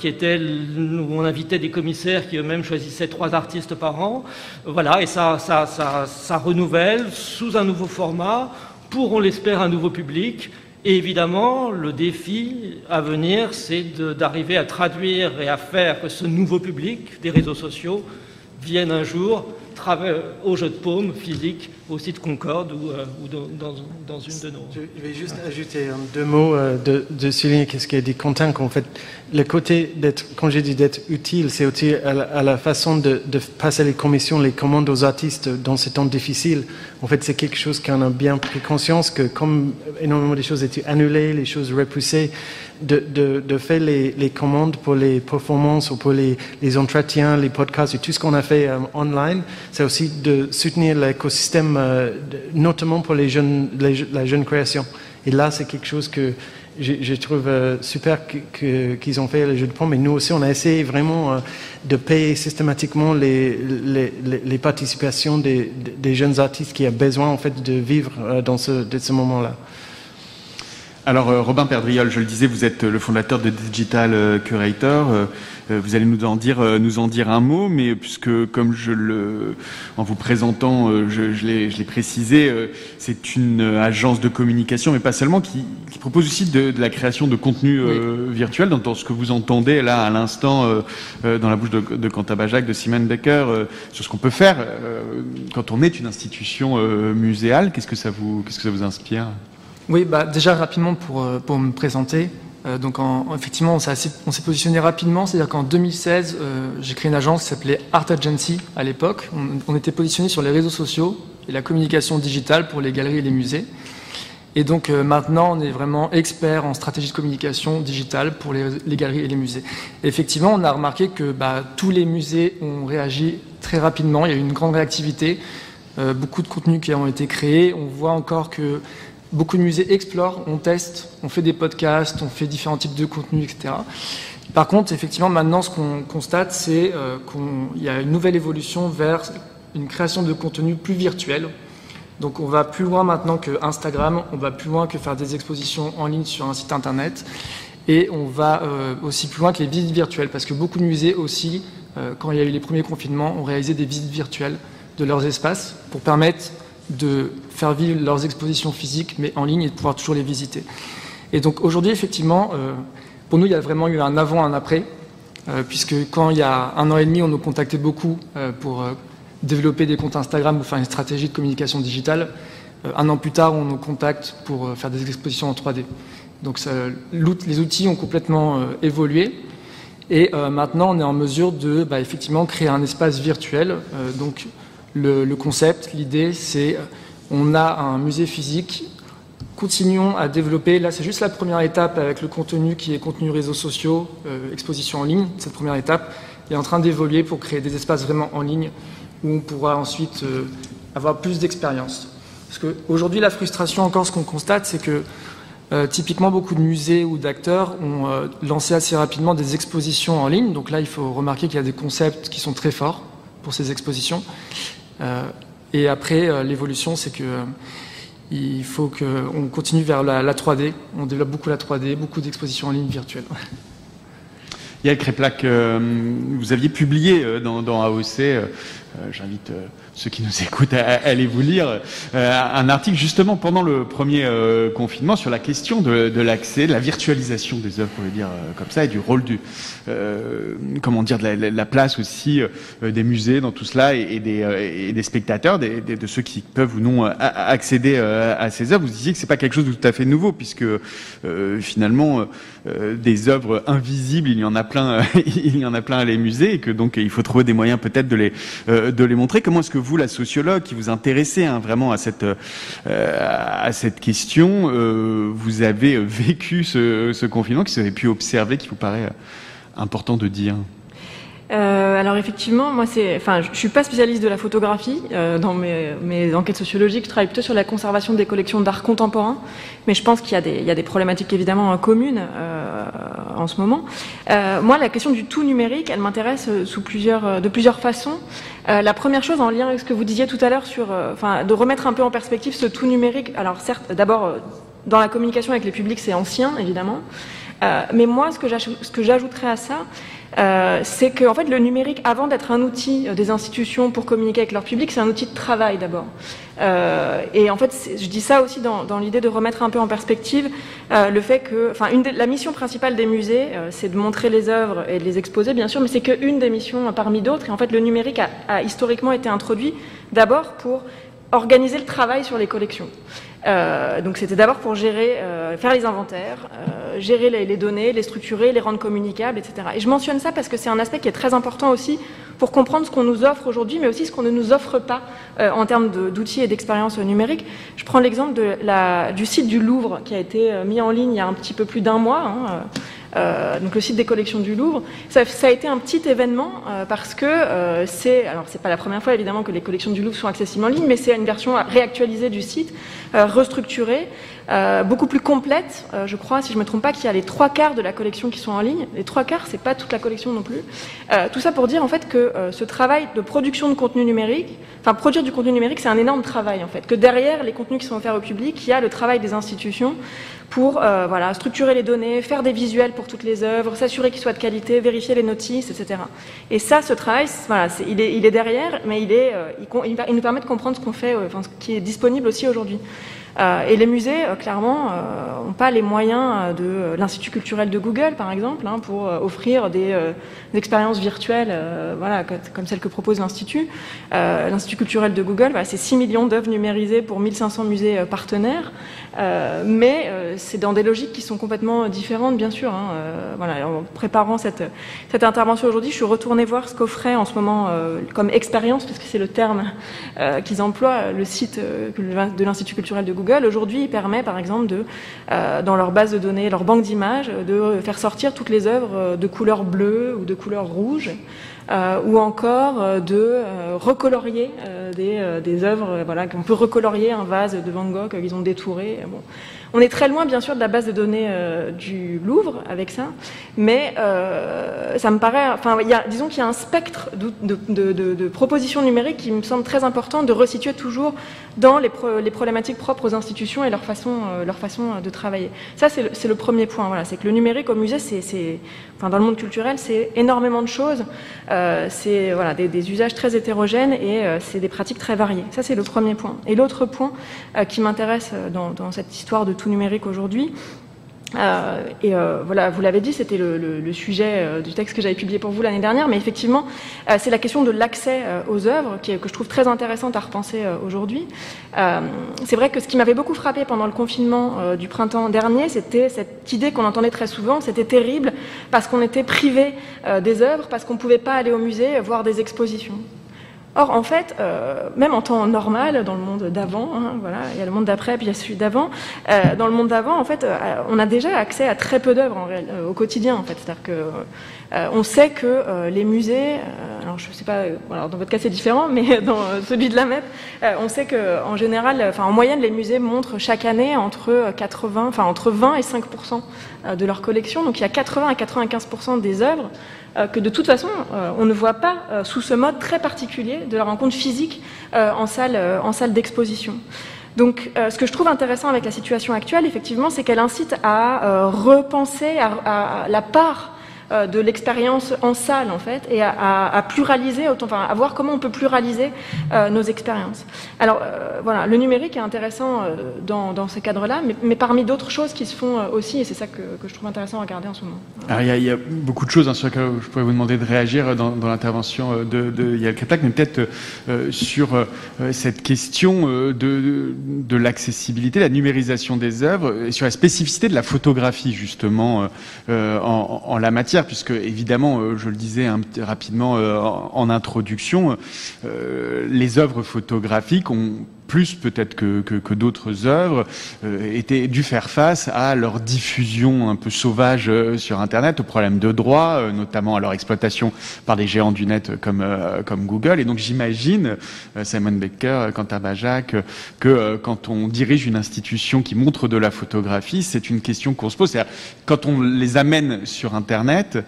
qui était où on invitait des commissaires qui eux-mêmes choisissaient trois artistes par an. Voilà, et ça, ça, ça, ça renouvelle sous un nouveau format, pour, on l'espère, un nouveau public. Et évidemment, le défi à venir, c'est d'arriver à traduire et à faire que ce nouveau public des réseaux sociaux vienne un jour au jeu de paume physique au site Concorde ou, euh, dans, une de nos. Je vais juste ajouter deux mots euh, de, de, souligner ce qu'a dit Quentin, qu'en fait, le côté d'être, quand j'ai dit d'être utile, c'est utile à la, façon de, passer les commissions, les commandes aux artistes dans ces temps difficiles. En fait, c'est quelque chose qu'on a bien pris conscience que comme énormément de choses étaient annulées, les choses repoussées, de, faire les, commandes pour les performances ou pour les, entretiens, les podcasts et tout ce qu'on a fait euh, online, c'est aussi de soutenir l'écosystème, euh, notamment pour les jeunes, la jeune création. Et là, c'est quelque chose que je, trouve euh, super qu'ils ont fait le jeu de pommes. Mais nous aussi, on a essayé vraiment de payer systématiquement les, participations des, jeunes artistes qui ont besoin en fait de vivre dans ce moment-là. Alors euh, Robin Perdriol, je le disais, vous êtes le fondateur de Digital euh, Curator. Euh, vous allez nous en dire nous en dire un mot, mais puisque comme je le en vous présentant, je, je l'ai précisé, c'est une agence de communication, mais pas seulement, qui, qui propose aussi de, de, la création de contenu virtuel. Dans, ce que vous entendez là à l'instant dans la bouche de, de Quentin Bajac, de Simon Becker, sur ce qu'on peut faire quand on est une institution muséale. Qu'est-ce que ça vous qu'est-ce que ça vous inspire? Oui, bah, déjà rapidement pour, euh, pour me présenter. Euh, donc en, effectivement, on s'est positionné rapidement, c'est-à-dire qu'en 2016, euh, j'ai créé une agence qui s'appelait Art Agency à l'époque. On, était positionné sur les réseaux sociaux et la communication digitale pour les galeries et les musées. Et donc maintenant, on est vraiment expert en stratégie de communication digitale pour les, galeries et les musées. effectivement, on a remarqué que bah, tous les musées ont réagi très rapidement. Il y a eu une grande réactivité, beaucoup de contenus qui ont été créés. On voit encore que beaucoup de musées explorent, on teste, on fait des podcasts, on fait différents types de contenus, etc. Par contre, effectivement, maintenant, ce qu'on constate, c'est euh, qu'il y a une nouvelle évolution vers une création de contenu plus virtuel. Donc, on va plus loin maintenant que Instagram, on va plus loin que faire des expositions en ligne sur un site internet, et on va euh, aussi plus loin que les visites virtuelles, parce que beaucoup de musées aussi, euh, quand il y a eu les premiers confinements, ont réalisé des visites virtuelles de leurs espaces pour permettre de faire vivre leurs expositions physiques, mais en ligne, et de pouvoir toujours les visiter. Et donc aujourd'hui, effectivement, pour nous, il y a vraiment eu un avant, un après, euh, puisque quand il y a un an et demi, on nous contactait beaucoup euh, pour euh, développer des comptes Instagram ou faire une stratégie de communication digitale. un an plus tard, on nous contacte pour faire des expositions en 3D. Donc les outils ont complètement évolué. Et maintenant, on est en mesure de bah, effectivement créer un espace virtuel. donc le, concept, l'idée, c'est on a un musée physique continuons à développer. Là, c'est juste la première étape avec le contenu qui est contenu réseaux sociaux, euh, exposition en ligne. Cette première étape est en train d'évoluer pour créer des espaces vraiment en ligne où on pourra ensuite euh, avoir plus d'expérience. Parce qu'aujourd'hui, la frustration, encore, ce qu'on constate, c'est que euh, typiquement, beaucoup de musées ou d'acteurs ont lancé assez rapidement des expositions en ligne. Donc là, il faut remarquer qu'il y a des concepts qui sont très forts pour ces expositions. Et après, l'évolution, c'est que il faut qu'on continue vers la, 3D. On développe beaucoup la 3D, beaucoup d'expositions en ligne virtuelles. Yael Créplac, euh, vous aviez publié euh, dans, AOC, euh, j'invite ceux qui nous écoutent à, aller vous lire un article justement pendant le premier confinement sur la question de, l'accès, de la virtualisation des œuvres, pour le dire comme ça, et du rôle du, comment dire, de la, place aussi des musées dans tout cela et, des, spectateurs, de ceux qui peuvent ou non accéder à ces œuvres. Vous disiez que c'est pas quelque chose de tout à fait nouveau puisque finalement des œuvres invisibles, il y en a plein, il y en a plein à les musées et que donc il faut trouver des moyens peut-être de les euh, de les montrer. Comment est-ce que vous, la sociologue, qui vous intéressez hein, vraiment à cette euh, à cette question, euh, vous avez vécu ce, ce confinement, qui vous avez pu observer, qui vous paraît important de dire? Euh, alors effectivement, moi c'est, enfin, je suis pas spécialiste de la photographie euh, dans mes, mes, enquêtes sociologiques. Je travaille plutôt sur la conservation des collections d'art contemporain, mais je pense qu'il y a des, il y a des problématiques évidemment communes euh, en ce moment. Euh, moi, la question du tout numérique, elle m'intéresse sous plusieurs, de plusieurs façons. Euh, la première chose, en lien avec ce que vous disiez tout à l'heure sur, enfin, de remettre un peu en perspective ce tout numérique. Alors certes, d'abord dans la communication avec les publics, c'est ancien évidemment. mais moi, ce que j'ajouterais à ça, euh, c'est que en fait, le numérique, avant d'être un outil euh, des institutions pour communiquer avec leur public, c'est un outil de travail d'abord. Euh, et en fait, je dis ça aussi dans, l'idée de remettre un peu en perspective le fait que, enfin, la mission principale des musées, c'est de montrer les œuvres et de les exposer, bien sûr, mais c'est qu'une des missions parmi d'autres. Et en fait, le numérique a historiquement été introduit d'abord pour organiser le travail sur les collections. Euh, donc c'était d'abord pour gérer, euh, faire les inventaires, euh, gérer les, les, données, les structurer, les rendre communicables, etc. Et je mentionne ça parce que c'est un aspect qui est très important aussi pour comprendre ce qu'on nous offre aujourd'hui, mais aussi ce qu'on ne nous offre pas euh, en termes d'outils et d'expériences numériques. Je prends l'exemple du site du Louvre qui a été euh, mis en ligne il y a un petit peu plus d'un mois. Hein, euh, donc le site des collections du Louvre. Ça, ça a été un petit événement euh, parce que euh, c'est, alors c'est pas la première fois évidemment que les collections du Louvre sont accessibles en ligne, mais c'est une version réactualisée du site, euh, restructurée, euh, beaucoup plus complète. je crois, si je me trompe pas, qu'il y a les trois quarts de la collection qui sont en ligne. Les trois quarts, c'est pas toute la collection non plus. tout ça pour dire en fait que ce travail de production de contenu numérique, enfin produire du contenu numérique, c'est un énorme travail en fait. Que derrière les contenus qui sont offerts au public, il y a le travail des institutions pour euh, voilà, structurer les données, faire des visuels pour toutes les œuvres, s'assurer qu'ils soient de qualité, vérifier les notices, etc. Et ça, ce travail, voilà, il, est, derrière, mais il, est, euh, il, il, nous permet de comprendre ce qu'on fait, euh, enfin, ce qui est disponible aussi aujourd'hui. Euh, et les musées, euh, clairement, n'ont euh, pas les moyens de l'Institut culturel de Google, par exemple, hein, pour offrir des, expériences virtuelles voilà, comme celle que propose l'Institut. L'Institut culturel de Google, c'est 6 millions d'œuvres numérisées pour 1500 musées partenaires, mais c'est dans des logiques qui sont complètement différentes, bien sûr. Hein, voilà, en préparant cette, cette intervention aujourd'hui, je suis retournée voir ce qu'offrait en ce moment comme expérience, parce que c'est le terme qu'ils emploient, le site de l'Institut culturel de Google Google, aujourd'hui, il permet, par exemple, de, dans leur base de données, leur banque d'images, de faire sortir toutes les œuvres de couleur bleue ou de couleur rouge. Ou encore de recolorier des, des, œuvres, voilà, qu'on peut recolorier un vase de Van Gogh qu'ils ont détouré. Bon. On est très loin, bien sûr, de la base de données euh, du Louvre avec ça, mais euh, ça me paraît. Enfin, y a, disons qu'il y a un spectre de, propositions numériques qui me semble très important de resituer toujours dans les, problématiques propres aux institutions et leur façon, euh, leur façon de travailler. Ça, c'est le, premier point. Voilà, c'est que le numérique au musée, c'est, enfin, dans le monde culturel, c'est énormément de choses. c'est voilà, des, usages très hétérogènes et c'est des pratiques très variées. Ça, c'est le premier point. Et l'autre point qui m'intéresse dans, dans cette histoire de numérique aujourd'hui. Euh, et euh, voilà, vous l'avez dit, c'était le, sujet euh, du texte que j'avais publié pour vous l'année dernière, mais effectivement, c'est la question de l'accès aux œuvres qui, que je trouve très intéressante à repenser aujourd'hui. c'est vrai que ce qui m'avait beaucoup frappé pendant le confinement du printemps dernier, c'était cette idée qu'on entendait très souvent, c'était terrible parce qu'on était privé des œuvres, parce qu'on ne pouvait pas aller au musée voir des expositions. Or, en fait, euh, même en temps normal, dans le monde d'avant, hein, voilà, il y a le monde d'après, puis il y a celui d'avant. Euh, dans le monde d'avant, en fait, euh, on a déjà accès à très peu d'œuvres au quotidien, en fait. C'est-à-dire que on sait que les musées, alors je sais pas, alors dans votre cas c'est différent, mais dans celui de la MEP, on sait que en général, enfin en moyenne, les musées montrent chaque année entre 80, enfin entre 20 et 5% de leur collection. Donc il y a 80 à 95% des œuvres euh, que de toute façon, euh, on ne voit pas euh, sous ce mode très particulier de la rencontre physique en salle, salle d'exposition. Donc, ce que je trouve intéressant avec la situation actuelle, effectivement, c'est qu'elle incite à repenser à, la part euh, de l'expérience en salle, en fait, et à, pluraliser, enfin, à voir comment on peut pluraliser euh, nos expériences. Alors, euh, voilà, le numérique est intéressant dans, dans, ces cadres-là, mais, parmi d'autres choses qui se font aussi, et c'est ça que, je trouve intéressant à regarder en ce moment. Alors, il y, a, beaucoup de choses hein, sur lesquelles je pourrais vous demander de réagir dans, l'intervention de, de Yael Katak, mais peut-être sur cette question de, de l'accessibilité, la numérisation des œuvres, et sur la spécificité de la photographie, justement, en, en la matière puisque évidemment, euh, je le disais rapidement euh, en, introduction, euh, les œuvres photographiques ont plus peut-être que, que, d'autres œuvres, étaient dû faire face à leur diffusion un peu sauvage sur Internet, aux problèmes de droit, notamment à leur exploitation par les géants du net comme, comme Google. Et donc j'imagine, Simon Becker, quant à Bajac, que quand on dirige une institution qui montre de la photographie, c'est une question qu'on se pose. Quand on les amène sur Internet,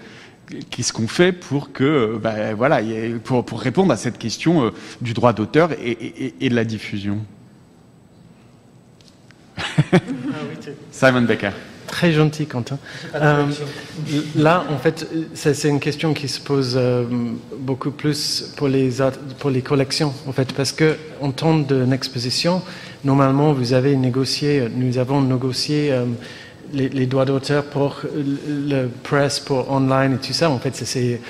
qu'est-ce qu'on fait pour que, bah, voilà, pour, pour, répondre à cette question euh, du droit d'auteur et, de la diffusion Simon Becker. Très gentil, Quentin. Euh, là, en fait, c'est une question qui se pose euh, beaucoup plus pour les, pour les collections, en fait, parce que en temps d'une exposition, normalement, vous avez négocié, nous avons négocié les, droits d'auteur pour le presse, pour online et tout ça, en fait, c'est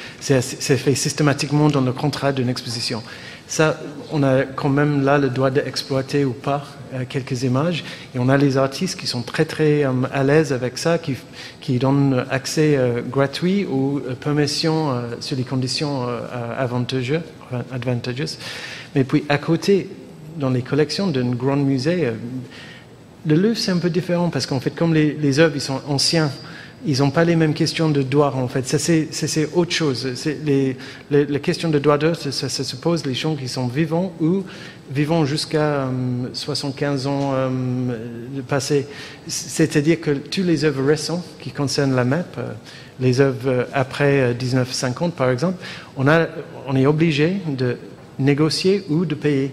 fait systématiquement dans le contrat d'une exposition. Ça, on a quand même là le droit d'exploiter ou pas euh, quelques images. Et on a les artistes qui sont très très euh, à l'aise avec ça, qui, donnent accès euh, gratuit ou permission sur les conditions avantageuses. Mais puis à côté, dans les collections d'un grand musée, le Louvre, c'est un peu différent parce qu'en fait, comme les, œuvres ils sont anciens, ils n'ont pas les mêmes questions de droit en fait. Ça, c'est autre chose. Les, les, questions de droit d'œuvre, ça, se pose les gens qui sont vivants ou vivants jusqu'à 75 euh, ans euh, passé. C'est-à-dire que toutes les œuvres récentes qui concernent la MEP, euh, les œuvres après 1950 par exemple, on, a, on est obligé de négocier ou de payer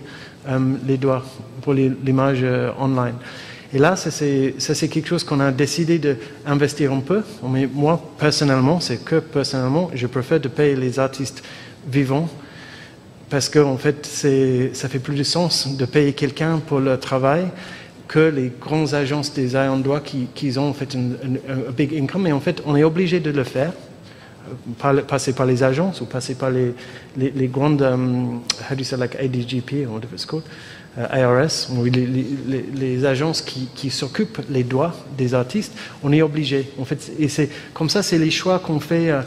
les droits pour l'image online. Et là, ça c'est quelque chose qu'on a décidé d'investir un peu. Mais moi, personnellement, c'est que personnellement, je préfère de payer les artistes vivants parce qu'en en fait, ça fait plus de sens de payer quelqu'un pour le travail que les grandes agences des ayants droit qui, ont en fait un, big income. Et en fait, on est obligé de le faire, passer par les agences ou passer par les, grandes, um, how do you say, like ADGP or whatever it's called. Euh, IRS, les, agences qui, s'occupent les droits des artistes, on est obligé. En fait, et c'est comme ça, c'est les choix qu'on fait euh,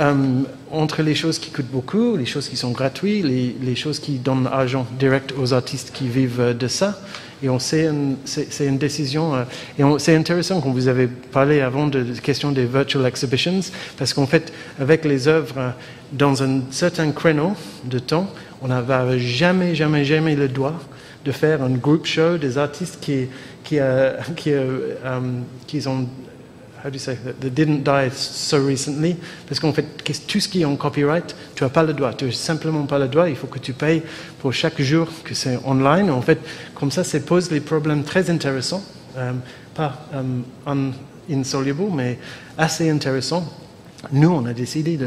euh, entre les choses qui coûtent beaucoup, les choses qui sont gratuites, les, choses qui donnent argent direct aux artistes qui vivent de ça, Et on sait, c'est une décision. Et c'est intéressant quand vous avez parlé avant de la question des virtual exhibitions, parce qu'en fait, avec les œuvres dans un certain créneau de temps, on n'avait jamais, jamais, jamais le droit de faire un group show des artistes qui, qui, qui, qui ont how do you say that, didn't die so recently, parce qu'en fait, tout ce qui est en copyright, tu n'as pas le droit, tu n'as simplement pas le droit, il faut que tu payes pour chaque jour que c'est online. En fait, comme ça, ça pose des problèmes très intéressants, euh, pas um, insolubles, mais assez intéressants. Nous, on a décidé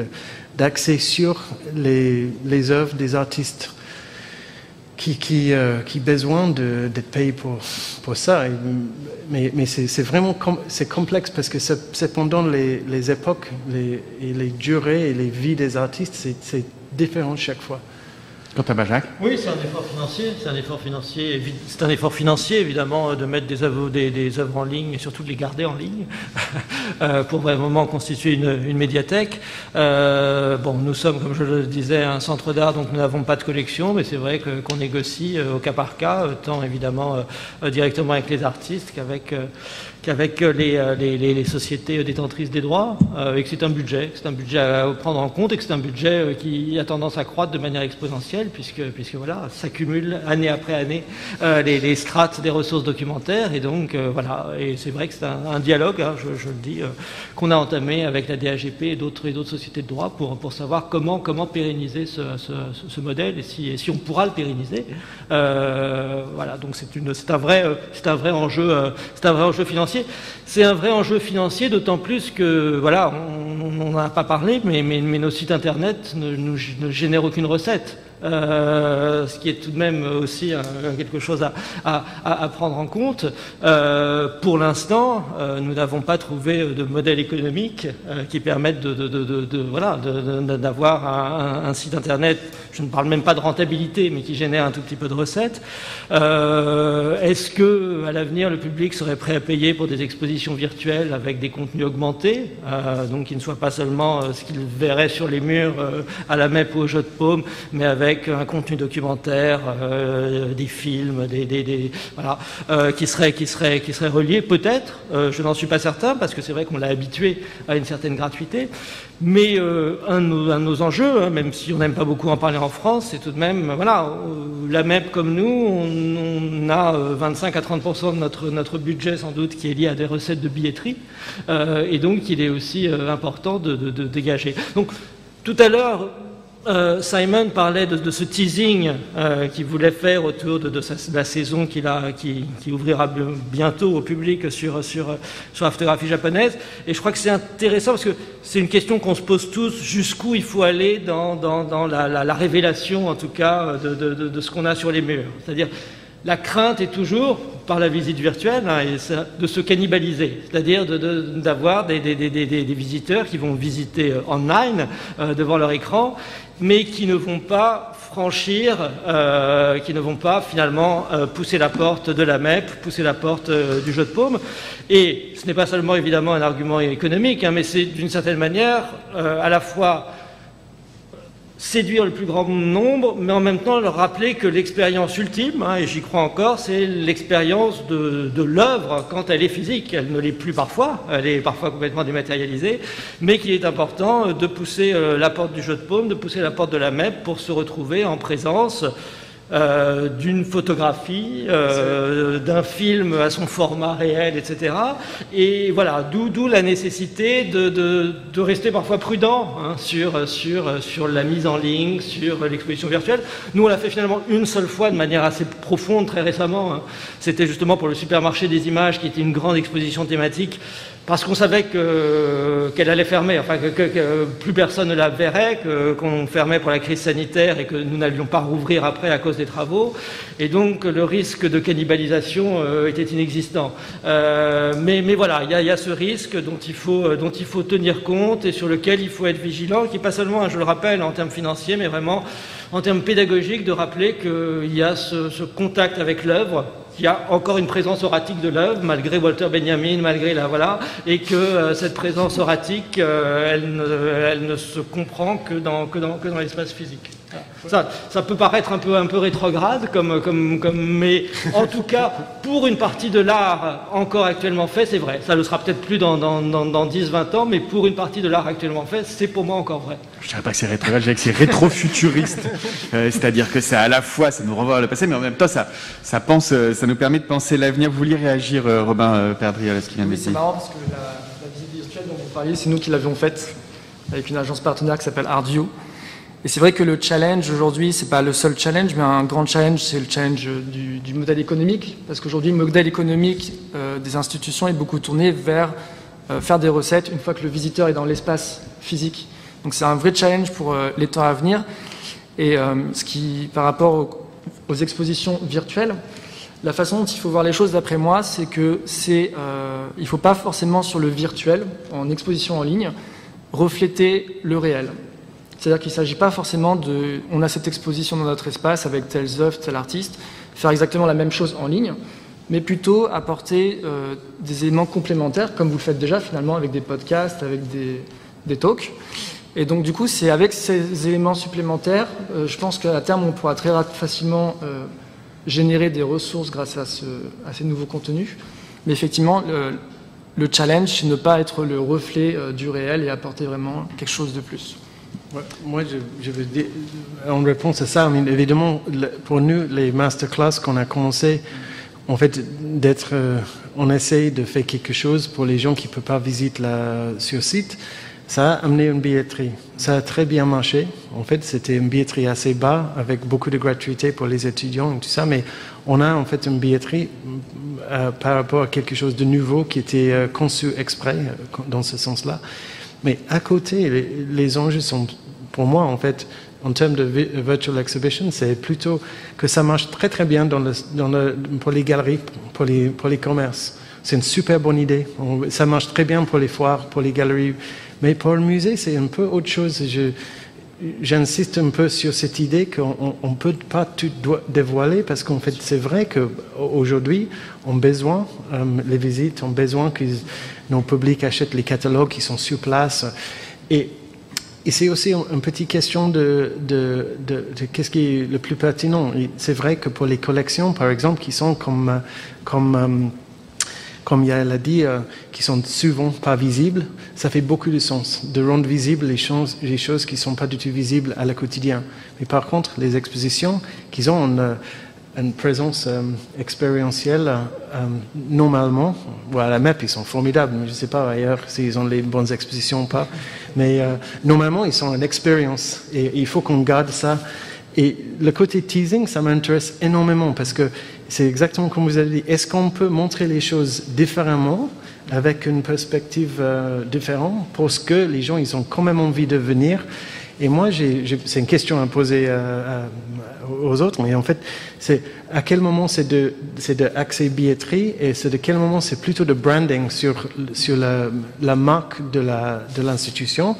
d'axer sur les, les œuvres des artistes qui, qui, euh, qui besoin d'être payé pour, pour ça. mais, mais c'est vraiment complexe parce que c'est pendant les, les époques les, et les durées et les vies des artistes, c'est différent chaque fois. Oui, c'est un effort financier. C'est un effort financier. C'est un effort financier, évidemment, de mettre des œuvres, en ligne et surtout de les garder en ligne euh, pour vraiment constituer une, médiathèque. Euh, bon, nous sommes, comme je le disais, un centre d'art, donc nous n'avons pas de collection, mais c'est vrai qu'on négocie euh, au cas par cas, tant évidemment directement avec les artistes qu'avec qu'avec euh, euh, les, les, sociétés détentrices des droits, euh, et que c'est un budget, c'est un budget à prendre en compte, et que c'est un budget qui a tendance à croître de manière exponentielle, puisque, voilà, s'accumulent année après année les, strates des ressources documentaires, et donc voilà, et c'est vrai que c'est un, dialogue, hein, je, le dis, qu'on a entamé avec la DAGP et d'autres et d'autres sociétés de droit pour, pour savoir comment, comment pérenniser ce, ce, modèle et si, si, on pourra le pérenniser. voilà, donc c'est une, c'est un vrai, c'est un vrai enjeu, c'est un vrai enjeu financier c'est un vrai enjeu financier, d'autant plus que, voilà, on n'en a pas parlé, mais, nos sites internet ne, ne génèrent aucune recette. Euh, ce qui est tout de même aussi quelque chose à, prendre en compte. Euh, pour l'instant, euh, nous n'avons pas trouvé de modèle économique qui permette de, voilà, d'avoir un, site internet. Je ne parle même pas de rentabilité, mais qui génère un tout petit peu de recettes. Est-ce que, à l'avenir, le public serait prêt à payer pour des expositions virtuelles avec des contenus augmentés, donc qui ne soient pas seulement ce qu'il verrait sur les murs à la MEP ou au jeu de paume, mais avec un contenu documentaire, euh, des films, des, voilà, euh, qui seraient qui serait, qui serait reliés, peut-être. Euh, je n'en suis pas certain parce que c'est vrai qu'on l'a habitué à une certaine gratuité. Mais un de, nos, enjeux, hein, même si on n'aime pas beaucoup en parler en France, c'est tout de même, voilà, la MEP comme nous, on, a 25 à 30 de notre, notre budget sans doute qui est lié à des recettes de billetterie, et donc il est aussi important de, de dégager. Donc tout à l'heure, euh, Simon parlait de, ce teasing euh, qu'il voulait faire autour de, la saison qui, ouvrira bientôt au public sur, la photographie japonaise. Et je crois que c'est intéressant parce que c'est une question qu'on se pose tous, jusqu'où il faut aller dans, la, la, révélation, en tout cas, de, ce qu'on a sur les murs. C'est-à-dire, la crainte est toujours, par la visite virtuelle, hein, de se cannibaliser, c'est-à-dire d'avoir des, visiteurs qui vont visiter euh, online devant leur écran mais qui ne vont pas franchir, euh, qui ne vont pas finalement euh, pousser la porte de la MEP, pousser la porte euh, du jeu de paume. Et ce n'est pas seulement évidemment un argument économique, hein, mais c'est d'une certaine manière à la fois séduire le plus grand nombre, mais en même temps leur rappeler que l'expérience ultime, hein, et j'y crois encore, c'est l'expérience de, l'œuvre quand elle est physique. Elle ne l'est plus parfois, elle est parfois complètement dématérialisée, mais qu'il est important de pousser euh, la porte du jeu de paume, de pousser la porte de la MEP pour se retrouver en présence euh, d'une photographie, euh, d'un film à son format réel, etc. Et voilà, d'où la nécessité de, rester parfois prudent hein, sur la mise en ligne, sur l'exposition virtuelle. Nous, on l'a fait finalement une seule fois de manière assez profonde, très récemment. Hein. C'était justement pour le supermarché des images, qui était une grande exposition thématique parce qu'on savait qu'elle allait fermer, enfin que, plus personne ne la verrait, qu'on fermait pour la crise sanitaire et que nous n'allions pas rouvrir après à cause des travaux, et donc le risque de cannibalisation euh, était inexistant. Euh, mais, voilà, il y, a ce risque dont il, faut, dont il faut tenir compte et sur lequel il faut être vigilant, qui n'est pas seulement, je le rappelle, en termes financiers, mais vraiment en termes pédagogiques, de rappeler qu'il y a ce contact avec l'œuvre il y a encore une présence oratique de l'œuvre, malgré Walter Benjamin, malgré la voilà, et que euh, cette présence oratique, euh, elle, ne, se comprend que dans l'espace physique. Ça, ça peut paraître un peu, un peu rétrograde, comme, comme, comme, mais en tout cas, pour une partie de l'art encore actuellement fait, c'est vrai. Ça ne le sera peut-être plus dans, dans, dans, 10-20 ans, mais pour une partie de l'art actuellement fait, c'est pour moi encore vrai. Je dirais pas que c'est rétrograde, je dirais que c'est rétro-futuriste. Euh, c'est-à-dire que c'est à la fois, ça nous renvoie vers le passé, mais en même temps, ça, ça, pense, euh, ça nous permet de penser l'avenir. Vous vouliez réagir, euh, Robin Perdriel, à ce qu'il vient de dire? C'est marrant parce que la, la visite virtuelle dont vous parliez, c'est nous qui l'avions faite avec une agence partenaire qui s'appelle Ardio. Et c'est vrai que le challenge aujourd'hui, c'est pas le seul challenge, mais un grand challenge, c'est le challenge du, modèle économique, parce qu'aujourd'hui, le modèle économique euh, des institutions est beaucoup tourné vers euh, faire des recettes une fois que le visiteur est dans l'espace physique. Donc c'est un vrai challenge pour euh, les temps à venir. Et ce qui, par rapport aux, expositions virtuelles, la façon dont il faut voir les choses, d'après moi, c'est que c'est, il ne faut pas forcément sur le virtuel, en exposition en ligne, refléter le réel. C'est-à-dire qu'il ne s'agit pas forcément de, on a cette exposition dans notre espace avec telles œuvres, tel artiste, faire exactement la même chose en ligne, mais plutôt apporter euh, des éléments complémentaires, comme vous le faites déjà finalement avec des podcasts, avec des, talks. Et donc du coup, c'est avec ces éléments supplémentaires, euh, je pense qu'à terme, on pourra très facilement euh, générer des ressources grâce à, ces nouveaux contenus. Mais effectivement, le challenge, c'est ne pas être le reflet du réel et apporter vraiment quelque chose de plus. Moi, je, veux dire, en réponse à ça, évidemment, pour nous, les masterclass qu'on a commencé, en fait, d'être, euh, on essaye de faire quelque chose pour les gens qui ne peuvent pas visiter la, sur site. Ça a amené une billetterie. Ça a très bien marché. En fait, c'était une billetterie assez bas, avec beaucoup de gratuité pour les étudiants et tout ça. Mais on a en fait une billetterie euh, par rapport à quelque chose de nouveau qui était euh, conçu exprès dans ce sens-là. Mais à côté, les, les enjeux sont pour moi, en fait, en termes de virtual exhibition, c'est plutôt que ça marche très très bien pour les galeries, pour les, commerces. C'est une super bonne idée. ça marche très bien pour les foires, pour les galeries. Mais pour le musée, c'est un peu autre chose. J'insiste un peu sur cette idée qu'on ne peut pas tout dévoiler parce qu'en fait, c'est vrai qu'aujourd'hui, on a besoin, euh, les visites ont besoin que nos publics achètent les catalogues qui sont sur place. Et et c'est aussi une petite question de, de, de, qu'est-ce qui est le plus pertinent. C'est vrai que pour les collections, par exemple, qui sont comme, comme, euh, comme Yael a dit, euh, qui sont souvent pas visibles, ça fait beaucoup de sens de rendre visibles les choses, les choses qui sont pas du tout visibles à la quotidien. Mais par contre, les expositions, qui ont une, une présence euh, expérientielle, euh, normalement, voilà, la MEP, ils sont formidables, mais je ne sais pas ailleurs s'ils ont les bonnes expositions ou pas, mais euh, normalement, ils sont une expérience et il faut qu'on garde ça. Et le côté teasing, ça m'intéresse énormément parce que c'est exactement comme vous avez dit, est-ce qu'on peut montrer les choses différemment avec une perspective différente parce que les gens, ils ont quand même envie de venir? Et moi, c'est une question à poser aux autres, mais en fait, c'est à quel moment c'est de, de accès billetterie et c'est de quel moment c'est plutôt de branding sur, sur la, la marque de l'institution de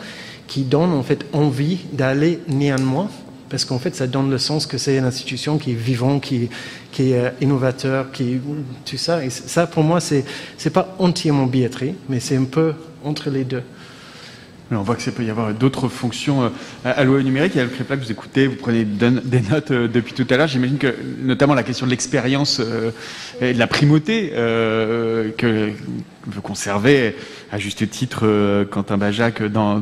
qui donne en fait envie d'aller néanmoins parce qu'en fait, ça donne le sens que c'est une institution qui est vivante, qui, qui est euh, innovateur, qui tout ça. Et ça, pour moi, c'est c'est pas entièrement billetterie, mais c'est un peu entre les deux on voit que ça peut y avoir d'autres fonctions euh, à l'OE numérique. Il y a le que vous écoutez, vous prenez des notes euh, depuis tout à l'heure. J'imagine que notamment la question de l'expérience euh, et de la primauté que veut conserver à juste titre Quentin Bajac dans,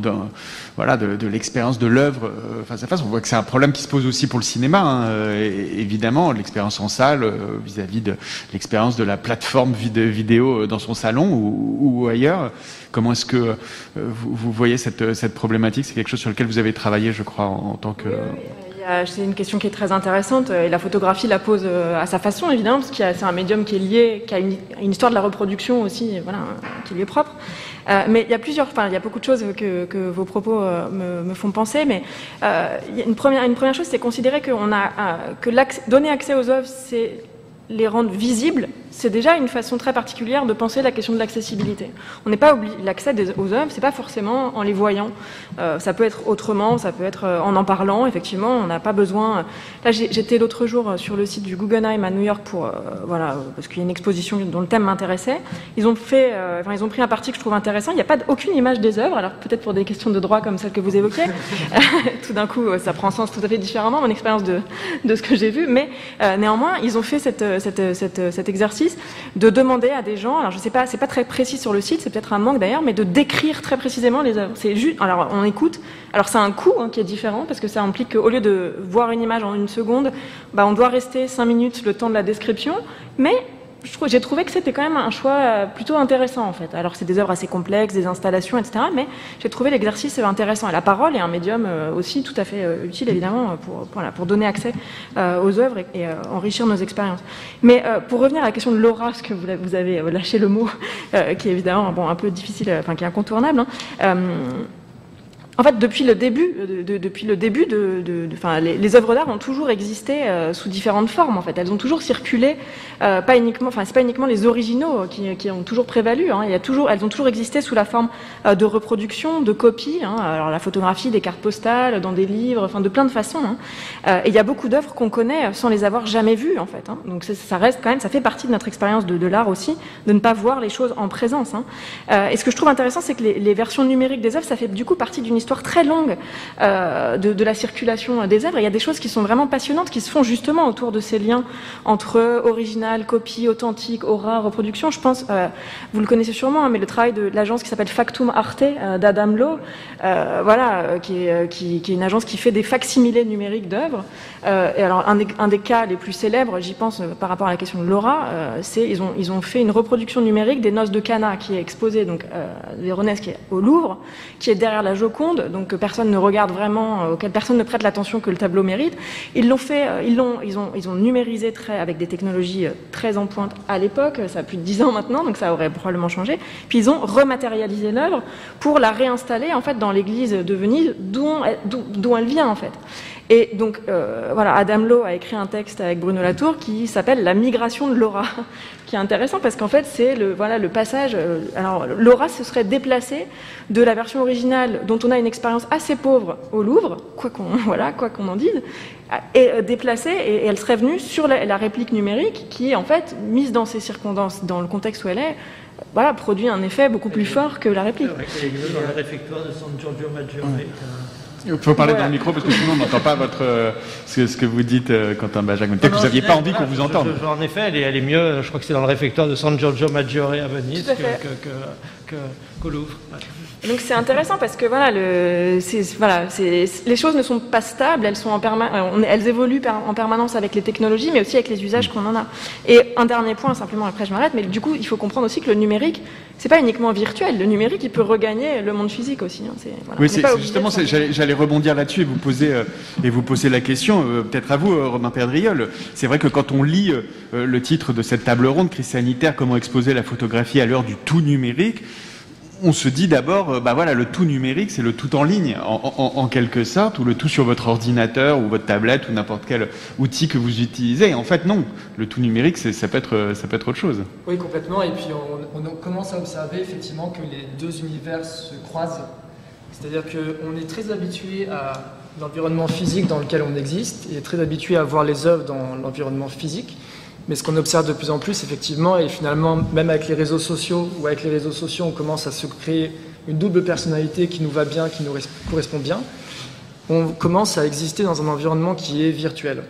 voilà, de, l'expérience de l'œuvre face à face. On voit que c'est un problème qui se pose aussi pour le cinéma, hein, évidemment, l'expérience en salle vis-à-vis de l'expérience de la plateforme vidéo dans son salon ou ailleurs. Comment est-ce que euh, vous, voyez cette, cette problématique? C'est quelque chose sur lequel vous avez travaillé, je crois, en, tant que... C'est une question qui est très intéressante et la photographie la pose euh, à sa façon évidemment parce que c'est un médium qui est lié, qui a une, histoire de la reproduction aussi, voilà, qui lui est propre. Euh, mais il y a plusieurs, enfin il y a beaucoup de choses que, vos propos me, font penser, mais une première, une première chose, c'est considérer qu'on a que donner accès aux œuvres, c'est les rendre visibles c'est déjà une façon très particulière de penser la question de l'accessibilité. On n'est pas obligé, l'accès aux œuvres, c'est pas forcément en les voyant. Euh, ça peut être autrement, ça peut être euh, en en parlant. Effectivement, on n'a pas besoin. Là, j'étais l'autre jour sur le site du Guggenheim à New York pour, voilà, parce qu'il y a une exposition dont le thème m'intéressait. Ils ont fait, enfin, ils ont pris un parti que je trouve intéressant. Il n'y a pas aucune image des œuvres. Alors peut-être pour des questions de droit comme celle que vous évoquiez, tout d'un coup, ça prend sens tout à fait différemment mon expérience de, de ce que j'ai vu. Mais néanmoins, ils ont fait cette, cette, cette, cet exercice de demander à des gens, alors je sais pas, c'est pas très précis sur le site, c'est peut-être un manque d'ailleurs, mais de décrire très précisément les œuvres. Alors on écoute, alors c'est un coût hein, qui est différent parce que ça implique qu'au lieu de voir une image en une seconde, bah, on doit rester cinq minutes le temps de la description, mais j'ai trouvé que c'était quand même un choix euh, plutôt intéressant en fait. Alors c'est des œuvres assez complexes, des installations, etc. Mais j'ai trouvé l'exercice intéressant. Et la parole est un médium euh, aussi tout à fait euh, utile évidemment pour, voilà, pour donner accès aux œuvres et, enrichir nos expériences. Mais pour revenir à la question de l'aura, parce que vous, avez lâché le mot, qui est évidemment bon, un peu difficile, enfin qui est incontournable. Hein, en fait, depuis le début, de, depuis le début les, œuvres d'art ont toujours existé euh, sous différentes formes. En fait, elles ont toujours circulé, euh, pas uniquement, enfin, c'est pas uniquement les originaux qui, ont toujours prévalu. Hein, il y a toujours, elles ont toujours existé sous la forme euh, de reproduction, de copies. Hein, alors la photographie, des cartes postales, dans des livres, enfin de plein de façons. Hein. et il y a beaucoup d'œuvres qu'on connaît sans les avoir jamais vues, en fait. Donc ça reste quand même, ça fait partie de notre expérience de, l'art aussi, de ne pas voir les choses en présence. et ce que je trouve intéressant, c'est que les versions numériques des œuvres, ça fait du coup partie d'une histoire très longue euh, de, la circulation des œuvres. il y a des choses qui sont vraiment passionnantes, qui se font justement autour de ces liens entre original, copie, authentique, aura, reproduction. Je pense, euh, vous le connaissez sûrement, hein, mais le travail de l'agence qui s'appelle Factum Arte euh, d'Adam Lowe, voilà, qui est, une agence qui fait des facsimilés numériques d'œuvres. et alors, un des, cas les plus célèbres, j'y pense par rapport à la question de l'aura, c'est ils ont, ils ont fait une reproduction numérique des Noces de Cana qui est exposée, donc Véronèse qui est au Louvre, qui est derrière la Joconde donc que personne ne regarde vraiment, euh, auquel personne ne prête l'attention que le tableau mérite. Ils l'ont fait, euh, ils l'ont, ils ont, ils ont numérisé très, avec des technologies euh, très en pointe à l'époque. Ça a plus de dix ans maintenant, donc ça aurait probablement changé. Puis ils ont rematérialisé l'œuvre pour la réinstaller en fait dans l'église de Venise, d'où elle vient en fait. Et donc, euh, voilà, Adam Lowe a écrit un texte avec Bruno Latour qui s'appelle La migration de Laura, qui est intéressant parce qu'en fait, c'est le, voilà, le passage. Euh, alors, Laura se serait déplacée de la version originale, dont on a une expérience assez pauvre au Louvre, quoi qu'on voilà, quoi qu'on en dise, et euh, déplacée, et, elle serait venue sur la, réplique numérique qui est en fait mise dans ces circonstances, dans le contexte où elle est, voilà, produit un effet beaucoup plus fort que la réplique. dans le réfectoire de San Giorgio Maggiore. Il faut parler dans le micro parce que sinon on n'entend pas votre, euh, ce, que vous dites, euh, Quentin Benjamin. Peut-être que vous n'aviez pas envie qu'on vous entende. en effet, elle est, elle est, mieux, je crois que c'est dans le réfectoire de San Giorgio Maggiore à Venise qu'au Louvre. Donc c'est intéressant parce que voilà, le, voilà les choses ne sont pas stables, elles, sont en euh, elles évoluent en permanence avec les technologies, mais aussi avec les usages qu'on en a. Et un dernier point, simplement, après je m'arrête, mais du coup, il faut comprendre aussi que le numérique, c'est pas uniquement virtuel. Le numérique, il peut regagner le monde physique aussi. Hein. oui, c'est justement, j'allais rebondir là-dessus et vous poser euh, et vous poser la question, euh, peut-être à vous, Romain Perdriol. C'est vrai que quand on lit le titre de cette table ronde, crise sanitaire, comment exposer la photographie à l'heure du tout numérique on se dit d'abord, euh, bah voilà, le tout numérique, c'est le tout en ligne, en, quelque sorte, ou le tout sur votre ordinateur ou votre tablette ou n'importe quel outil que vous utilisez. en fait, non, le tout numérique, ça peut être, ça peut être autre chose. Oui, complètement. Et puis, on, commence à observer effectivement que les deux univers se croisent. C'est-à-dire qu'on est très habitué à l'environnement physique dans lequel on existe et très habitué à voir les œuvres dans l'environnement physique. Mais ce qu'on observe de plus en plus, effectivement, et finalement, même avec les réseaux sociaux, ou avec les réseaux sociaux, on commence à se créer une double personnalité qui nous va bien, qui nous correspond bien, on commence à exister dans un environnement qui est virtuel.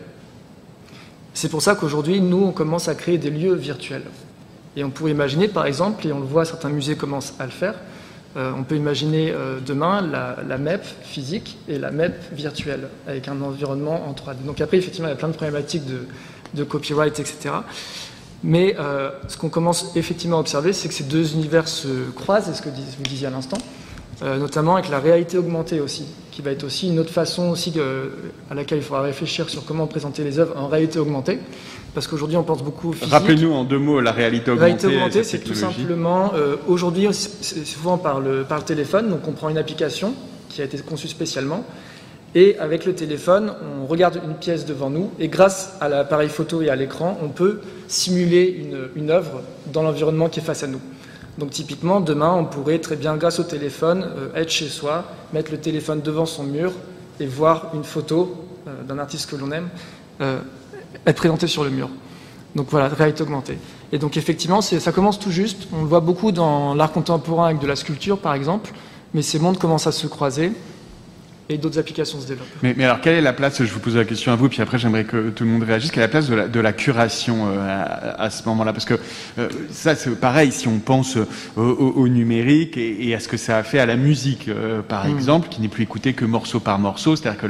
C'est pour ça qu'aujourd'hui, nous, on commence à créer des lieux virtuels. Et on pourrait imaginer, par exemple, et on le voit, certains musées commencent à le faire, euh, on peut imaginer euh, demain la, la, MEP physique et la MEP virtuelle, avec un environnement en 3D. Donc après, effectivement, il y a plein de problématiques de, de copyright, etc. Mais euh, ce qu'on commence effectivement à observer, c'est que ces deux univers se croisent, et ce que vous disiez à l'instant, euh, notamment avec la réalité augmentée aussi, qui va être aussi une autre façon aussi à laquelle il faudra réfléchir sur comment présenter les œuvres en réalité augmentée. Parce qu'aujourd'hui, on pense beaucoup physique. Rappelez-nous en deux mots la réalité augmentée. La réalité augmentée, c'est tout simplement, euh, aujourd'hui, c'est souvent par le, par le téléphone, donc on prend une application qui a été conçue spécialement, Et avec le téléphone, on regarde une pièce devant nous et grâce à l'appareil photo et à l'écran, on peut simuler une, œuvre dans l'environnement qui est face à nous. Donc typiquement, demain, on pourrait très bien, grâce au téléphone, euh, être chez soi, mettre le téléphone devant son mur et voir une photo euh, d'un artiste que l'on aime euh, être présentée sur le mur. Donc voilà, réalité augmentée. Et donc effectivement, ça commence tout juste. On le voit beaucoup dans l'art contemporain avec de la sculpture, par exemple, mais ces mondes commencent à se croiser et d'autres applications se développent. Mais, mais, alors, quelle est la place, je vous pose la question à vous, puis après j'aimerais que tout le monde réagisse, quelle est la place de la, de la curation euh, à, à, ce moment-là? Parce que euh, ça, c'est pareil, si on pense au, au, au numérique et, et, à ce que ça a fait à la musique, euh, par mmh. exemple, qui n'est plus écouté que morceau par morceau, c'est-à-dire que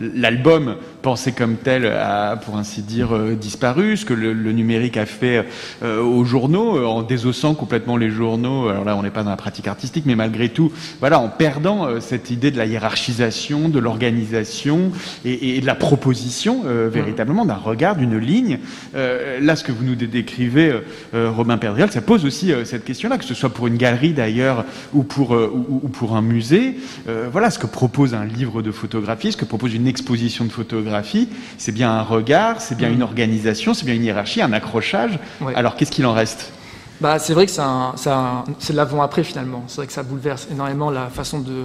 l'album la, pensé comme tel a, pour ainsi dire, euh, disparu, ce que le, le numérique a fait euh, aux journaux, en désossant complètement les journaux, alors là on n'est pas dans la pratique artistique, mais malgré tout, voilà, en perdant cette idée de la hiérarchisation de l'organisation et, et, de la proposition euh, véritablement d'un regard, d'une ligne. Euh, là, ce que vous nous décrivez, euh, Robin Perdriel, ça pose aussi euh, cette question-là, que ce soit pour une galerie d'ailleurs ou pour euh, ou, ou, pour un musée. Euh, voilà, ce que propose un livre de photographie, ce que propose une exposition de photographie, c'est bien un regard, c'est bien mmh. une organisation, c'est bien une hiérarchie, un accrochage. Ouais. Alors, qu'est-ce qu'il en reste? Bah, c'est vrai que c'est l'avant-après finalement. C'est vrai que ça bouleverse énormément la façon de,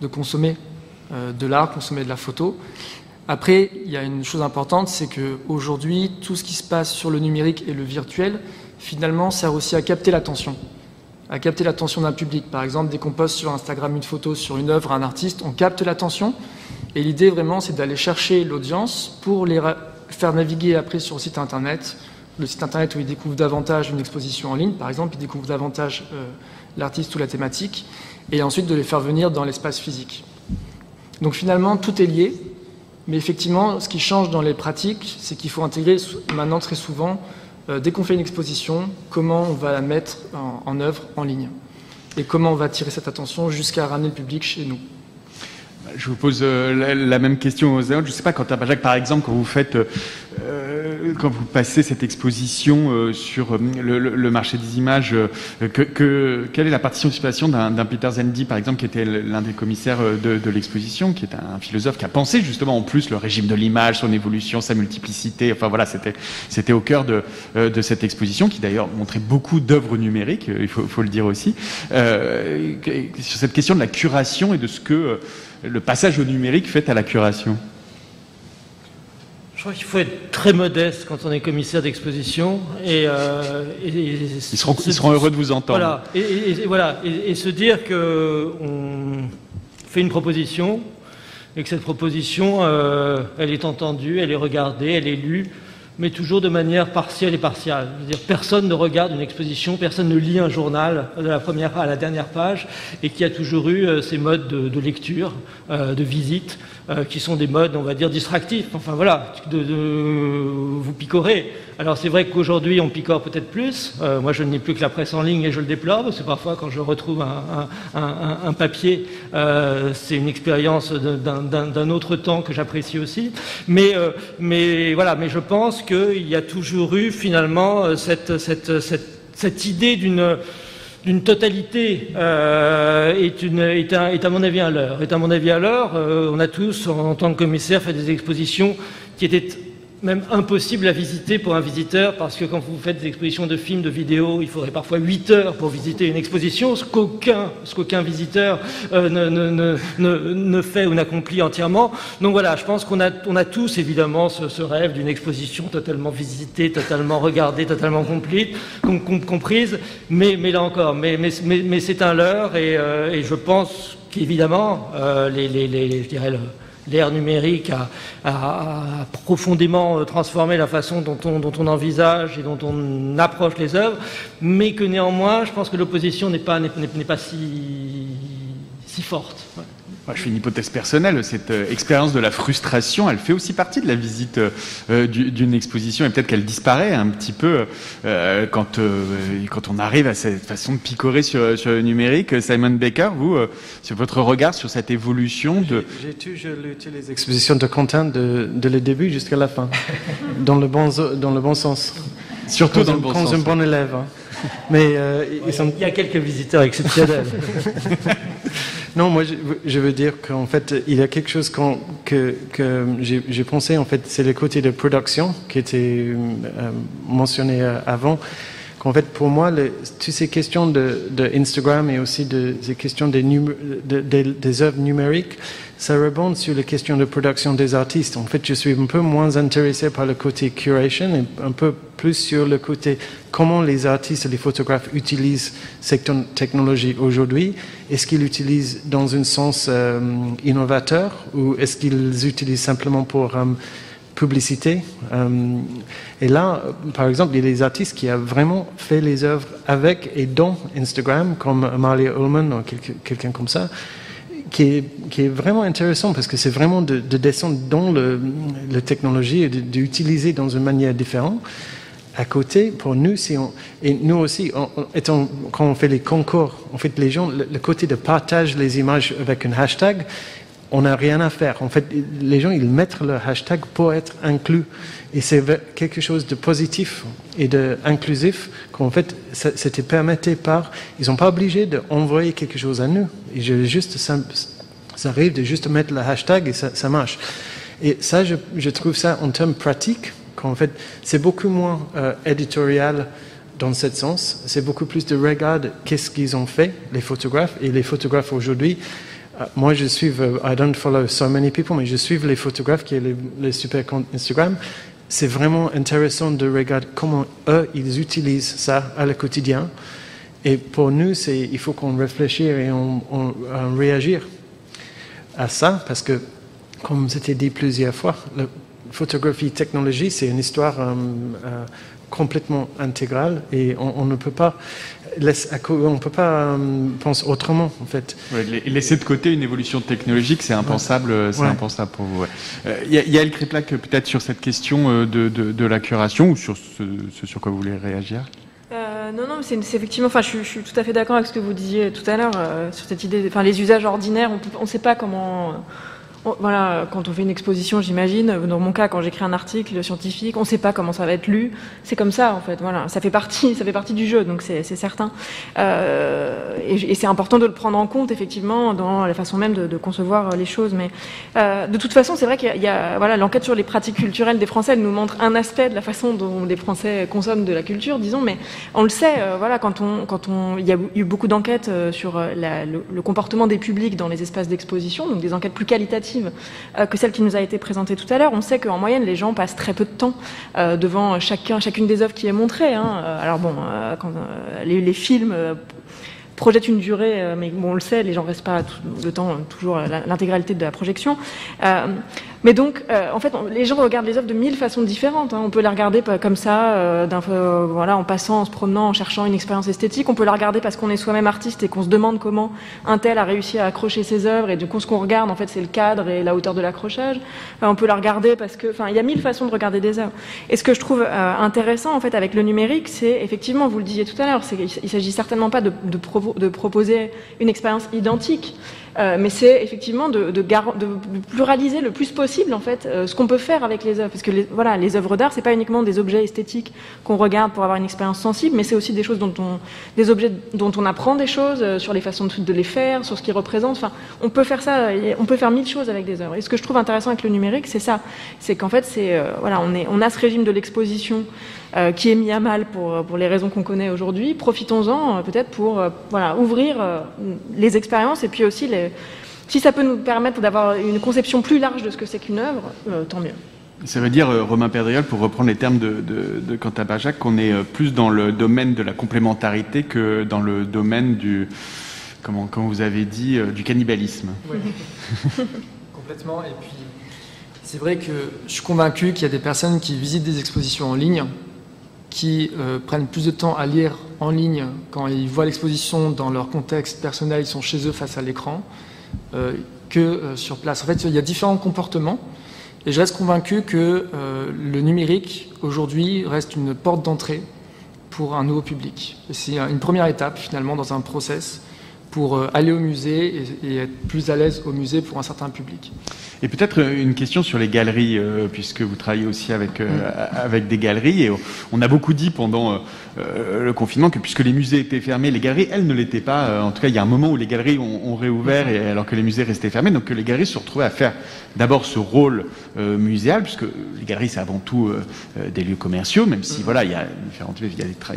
de consommer euh, de l'art, consommer de la photo. Après, il y a une chose importante, c'est qu'aujourd'hui, tout ce qui se passe sur le numérique et le virtuel, finalement, sert aussi à capter l'attention. À capter l'attention d'un public. Par exemple, dès qu'on poste sur Instagram une photo sur une œuvre, un artiste, on capte l'attention. Et l'idée, vraiment, c'est d'aller chercher l'audience pour les faire naviguer après sur le site internet. Le site internet où ils découvrent davantage une exposition en ligne, par exemple, ils découvrent davantage euh, l'artiste ou la thématique. Et ensuite de les faire venir dans l'espace physique. Donc finalement, tout est lié, mais effectivement, ce qui change dans les pratiques, c'est qu'il faut intégrer maintenant très souvent, euh, dès qu'on fait une exposition, comment on va la mettre en, œuvre en ligne et comment on va attirer cette attention jusqu'à ramener le public chez nous. Je vous pose euh, la, même question aux autres. Je ne sais pas, Bajac, par exemple, quand vous faites, euh, quand vous passez cette exposition euh, sur le, le, marché des images, euh, que, que, quelle est la participation d'un Peter Zendi, par exemple, qui était l'un des commissaires de, l'exposition, qui est un philosophe qui a pensé justement en plus le régime de l'image, son évolution, sa multiplicité. Enfin voilà, c'était au cœur de, euh, cette exposition, qui d'ailleurs montrait beaucoup d'œuvres numériques, il faut, le dire aussi, euh, sur cette question de la curation et de ce que le passage au numérique fait à la curation Je crois qu'il faut être très modeste quand on est commissaire d'exposition et, euh, et, et, ils seront, ils seront heureux de vous entendre. Voilà, et, voilà, et, se dire que on fait une proposition et que cette proposition, euh, elle est entendue, elle est regardée, elle est lue mais toujours de manière partielle et partiale. Dire, personne ne regarde une exposition, personne ne lit un journal de la première à la dernière page, et qui a toujours eu euh, ces modes de, lecture, euh, de visite, euh, qui sont des modes, on va dire, distractifs. Enfin voilà, de, vous picorer. Alors c'est vrai qu'aujourd'hui on picore peut-être plus. Euh, moi je lis plus que la presse en ligne et je le déplore, parce que parfois quand je retrouve un, un, un, papier, euh, c'est une expérience d'un autre temps que j'apprécie aussi. Mais, euh, mais voilà, mais je pense qu'il y a toujours eu finalement cette, cette, cette, cette idée d'une d'une totalité est, une, est, un, est, à mon avis à l'heure. Est à mon avis à l'heure. On a tous, en, en, tant que commissaire, fait des expositions qui étaient même impossible à visiter pour un visiteur parce que quand vous faites des expositions de films, de vidéos, il faudrait parfois 8 heures pour visiter une exposition, ce qu'aucun qu visiteur euh, ne, fait ou n'accomplit entièrement. Donc voilà, je pense qu'on a, tous évidemment ce, rêve d'une exposition totalement visitée, totalement regardée, totalement complète, com com comprise, mais, là encore, mais, c'est un leurre et, euh, je pense qu'évidemment, euh, les, les, je dirais le, l'ère numérique a, profondément transformé la façon dont on, envisage et dont on approche les œuvres, mais que néanmoins, je pense que l'opposition n'est pas, si forte. Moi, je fais une hypothèse personnelle. Cette euh, expérience de la frustration, elle fait aussi partie de la visite euh, d'une exposition et peut-être qu'elle disparaît un petit peu euh, quand, euh, quand on arrive à cette façon de picorer sur, sur le numérique. Simon Baker, vous, euh, sur votre regard sur cette évolution de... J'ai toujours les expositions de Quentin de, de le début jusqu'à la fin, dans, le bon, dans le bon sens. Surtout dans, dans le bon sens. un bon élève. Hein. Mais euh, ouais, sont... il y a quelques visiteurs exceptionnels. Non, moi, je, veux dire qu'en fait, il y a quelque chose que, que j'ai pensé, en fait, c'est le côté de production qui était euh, mentionné euh, avant. Qu'en fait, pour moi, toutes ces questions de, Instagram et aussi de, ces questions des, des œuvres numériques, ça rebondit sur les questions de production des artistes. En fait, je suis un peu moins intéressé par le côté curation et un peu plus sur le côté comment les artistes et les photographes utilisent cette technologie aujourd'hui. Est-ce qu'ils l'utilisent dans un sens euh, innovateur ou est-ce qu'ils utilisent simplement pour euh, publicité? Euh, Et là, par exemple, il y a des artistes qui ont vraiment fait les œuvres avec et dans Instagram, comme Amalia Ullman ou quelqu'un comme ça qui est, vraiment intéressant parce que c'est vraiment de, descendre dans le, la technologie et d'utiliser dans une manière différente. À côté, pour nous, si on, et nous aussi, étant, quand on fait les concours, en fait, les gens, le, côté de partage les images avec un hashtag, on n'a rien à faire. En fait, les gens, ils mettent le hashtag pour être inclus. Et c'est quelque chose de positif et d'inclusif qu'en fait, c'était permetté par. Ils sont pas obligés d'envoyer quelque chose à nous. Et ça, arrive de juste mettre le hashtag et ça, marche. Et ça, je, trouve ça en termes pratiques, qu'en fait, c'est beaucoup moins euh, éditorial dans ce sens. C'est beaucoup plus de regarde qu'est-ce qu'ils ont fait, les photographes. Et les photographes aujourd'hui, moi, je suis, euh, I don't follow so many people, mais je suis les photographes qui ont les, les super comptes Instagram c'est vraiment intéressant de regarder comment eux, ils utilisent ça à le quotidien. Et pour nous, il faut qu'on réfléchisse et on, on, réagir à ça, parce que, comme c'était dit plusieurs fois, la photographie technologie, c'est une histoire euh, euh, complètement intégrale et on, ne peut pas on peut pas euh, penser autrement en fait. laisser de côté une évolution technologique, c'est impensable, c'est impensable pour vous. Il y, a, y a peut-être sur cette question euh, de, de, la curation ou sur ce, sur quoi vous voulez réagir? Euh, non, non, c'est effectivement. Enfin, je, suis tout à fait d'accord avec ce que vous disiez tout à l'heure sur cette idée. Enfin, les usages ordinaires, on ne sait pas comment voilà, quand on fait une exposition, j'imagine, dans mon cas, quand j'écris un article scientifique, on ne sait pas comment ça va être lu. C'est comme ça, en fait. Voilà, ça fait partie, ça fait partie du jeu, donc c'est certain. Euh, et, c'est important de le prendre en compte, effectivement, dans la façon même de, concevoir les choses. Mais euh, de toute façon, c'est vrai qu'il y, a, voilà, l'enquête sur les pratiques culturelles des Français, elle nous montre un aspect de la façon dont les Français consomment de la culture, disons. Mais on le sait, euh, voilà, quand on, quand on, il y a eu beaucoup d'enquêtes sur le comportement des publics dans les espaces d'exposition, donc des enquêtes plus qualitatives euh, que celle qui nous a été présentée tout à l'heure. On sait qu'en moyenne, les gens passent très peu de temps euh, devant chacun, chacune des œuvres qui est montrée. Hein. Euh, alors bon, quand, les, films projette une durée, mais bon, on le sait, les gens restent pas tout, le temps toujours l'intégralité de la projection. Mais donc, euh, en fait, les gens regardent les œuvres de mille façons différentes. Hein. On peut les regarder comme ça, voilà, en passant, en se promenant, en cherchant une expérience esthétique. On peut la regarder parce qu'on est soi-même artiste et qu'on se demande comment un tel a réussi à accrocher ses œuvres. Et du coup, ce qu'on regarde, en fait, c'est le cadre et la hauteur de l'accrochage. on peut la regarder parce que, enfin, il y a mille façons de regarder des œuvres. Et ce que je trouve intéressant, en fait, avec le numérique, c'est effectivement, vous le disiez tout à l'heure, il s'agit certainement pas de, de, de proposer une expérience identique, euh, mais c'est effectivement de, de, de, pluraliser le plus possible en fait euh, ce qu'on peut faire avec les œuvres, parce que les, voilà, les œuvres d'art c'est pas uniquement des objets esthétiques qu'on regarde pour avoir une expérience sensible, mais c'est aussi des choses dont on, des objets dont on apprend des choses euh, sur les façons de, les faire, sur ce qu'ils représentent. Enfin, on peut faire ça, on peut faire mille choses avec des œuvres. Et ce que je trouve intéressant avec le numérique, c'est ça, c'est qu'en fait c'est voilà, on est, on a ce régime de l'exposition euh, qui est mis à mal pour, pour les raisons qu'on connaît aujourd'hui. Profitons-en euh, peut-être pour euh, voilà, ouvrir les expériences et puis aussi les... si ça peut nous permettre d'avoir une conception plus large de ce que c'est qu'une œuvre, tant mieux. Ça veut dire, Romain Perdriol, pour reprendre les termes de, de, de Quentin Bajac, qu'on est plus dans le domaine de la complémentarité que dans le domaine du, comment, comme vous avez dit, du cannibalisme. Oui. Complètement. Et puis, c'est vrai que je suis convaincu qu'il y a des personnes qui visitent des expositions en ligne qui euh, prennent plus de temps à lire en ligne quand ils voient l'exposition dans leur contexte personnel, ils sont chez eux face à l'écran, euh, que euh, sur place. En fait, il y a différents comportements. Et je reste convaincu que le numérique, aujourd'hui, reste une porte d'entrée pour un nouveau public. C'est une première étape, finalement, dans un process pour aller au musée et, être plus à l'aise au musée pour un certain public. Et peut-être une question sur les galeries, puisque vous travaillez aussi avec, avec des galeries. Et on a beaucoup dit pendant le confinement que puisque les musées étaient fermés, les galeries, elles, ne l'étaient pas. en tout cas, il y a un moment où les galeries ont, réouvert, alors que les musées restaient fermés. Donc les galeries se retrouvaient à faire d'abord ce rôle muséal, puisque les galeries, c'est avant tout des lieux commerciaux, même si, voilà, il y a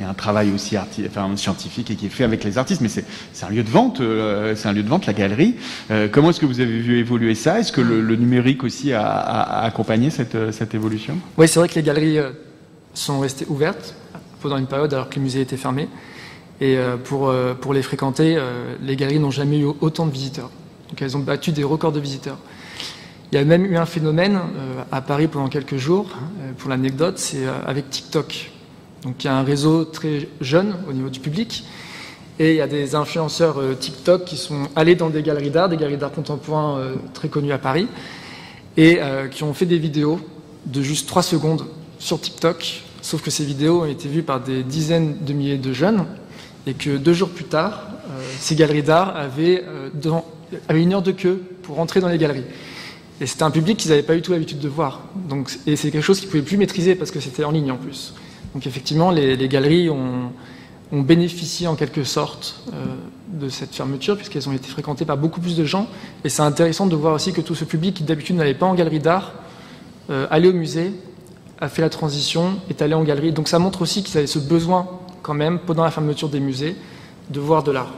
un travail aussi enfin, scientifique et qui est fait avec les artistes, mais c'est un lieu de vente, c'est un lieu de vente, la galerie. comment est-ce que vous avez vu évoluer ça? Est-ce que le, numérique aussi a, accompagné cette évolution? Oui, c'est vrai que les galeries sont restées ouvertes pendant une période alors que les musées étaient fermés. Et pour, pour les fréquenter, les galeries n'ont jamais eu autant de visiteurs. Donc elles ont battu des records de visiteurs. Il y a même eu un phénomène à Paris pendant quelques jours, pour l'anecdote, c'est avec TikTok. Donc il y a un réseau très jeune au niveau du public, et il y a des influenceurs TikTok qui sont allés dans des galeries d'art, des galeries d'art contemporain très connues à Paris, et qui ont fait des vidéos de juste 3 secondes sur TikTok, sauf que ces vidéos ont été vues par des dizaines de milliers de jeunes, et que deux jours plus tard, ces galeries d'art avaient, une heure de queue pour entrer dans les galeries. Et c'était un public qu'ils n'avaient pas du tout l'habitude de voir. Donc, et c'est quelque chose qu'ils ne pouvaient plus maîtriser parce que c'était en ligne en plus. Donc effectivement, les, galeries ont, bénéficié en quelque sorte de cette fermeture puisqu'elles ont été fréquentées par beaucoup plus de gens. Et c'est intéressant de voir aussi que tout ce public qui d'habitude n'allait pas en galerie d'art, allait au musée, a fait la transition, est allé en galerie. Donc ça montre aussi qu'ils avaient ce besoin quand même, pendant la fermeture des musées, de voir de l'art.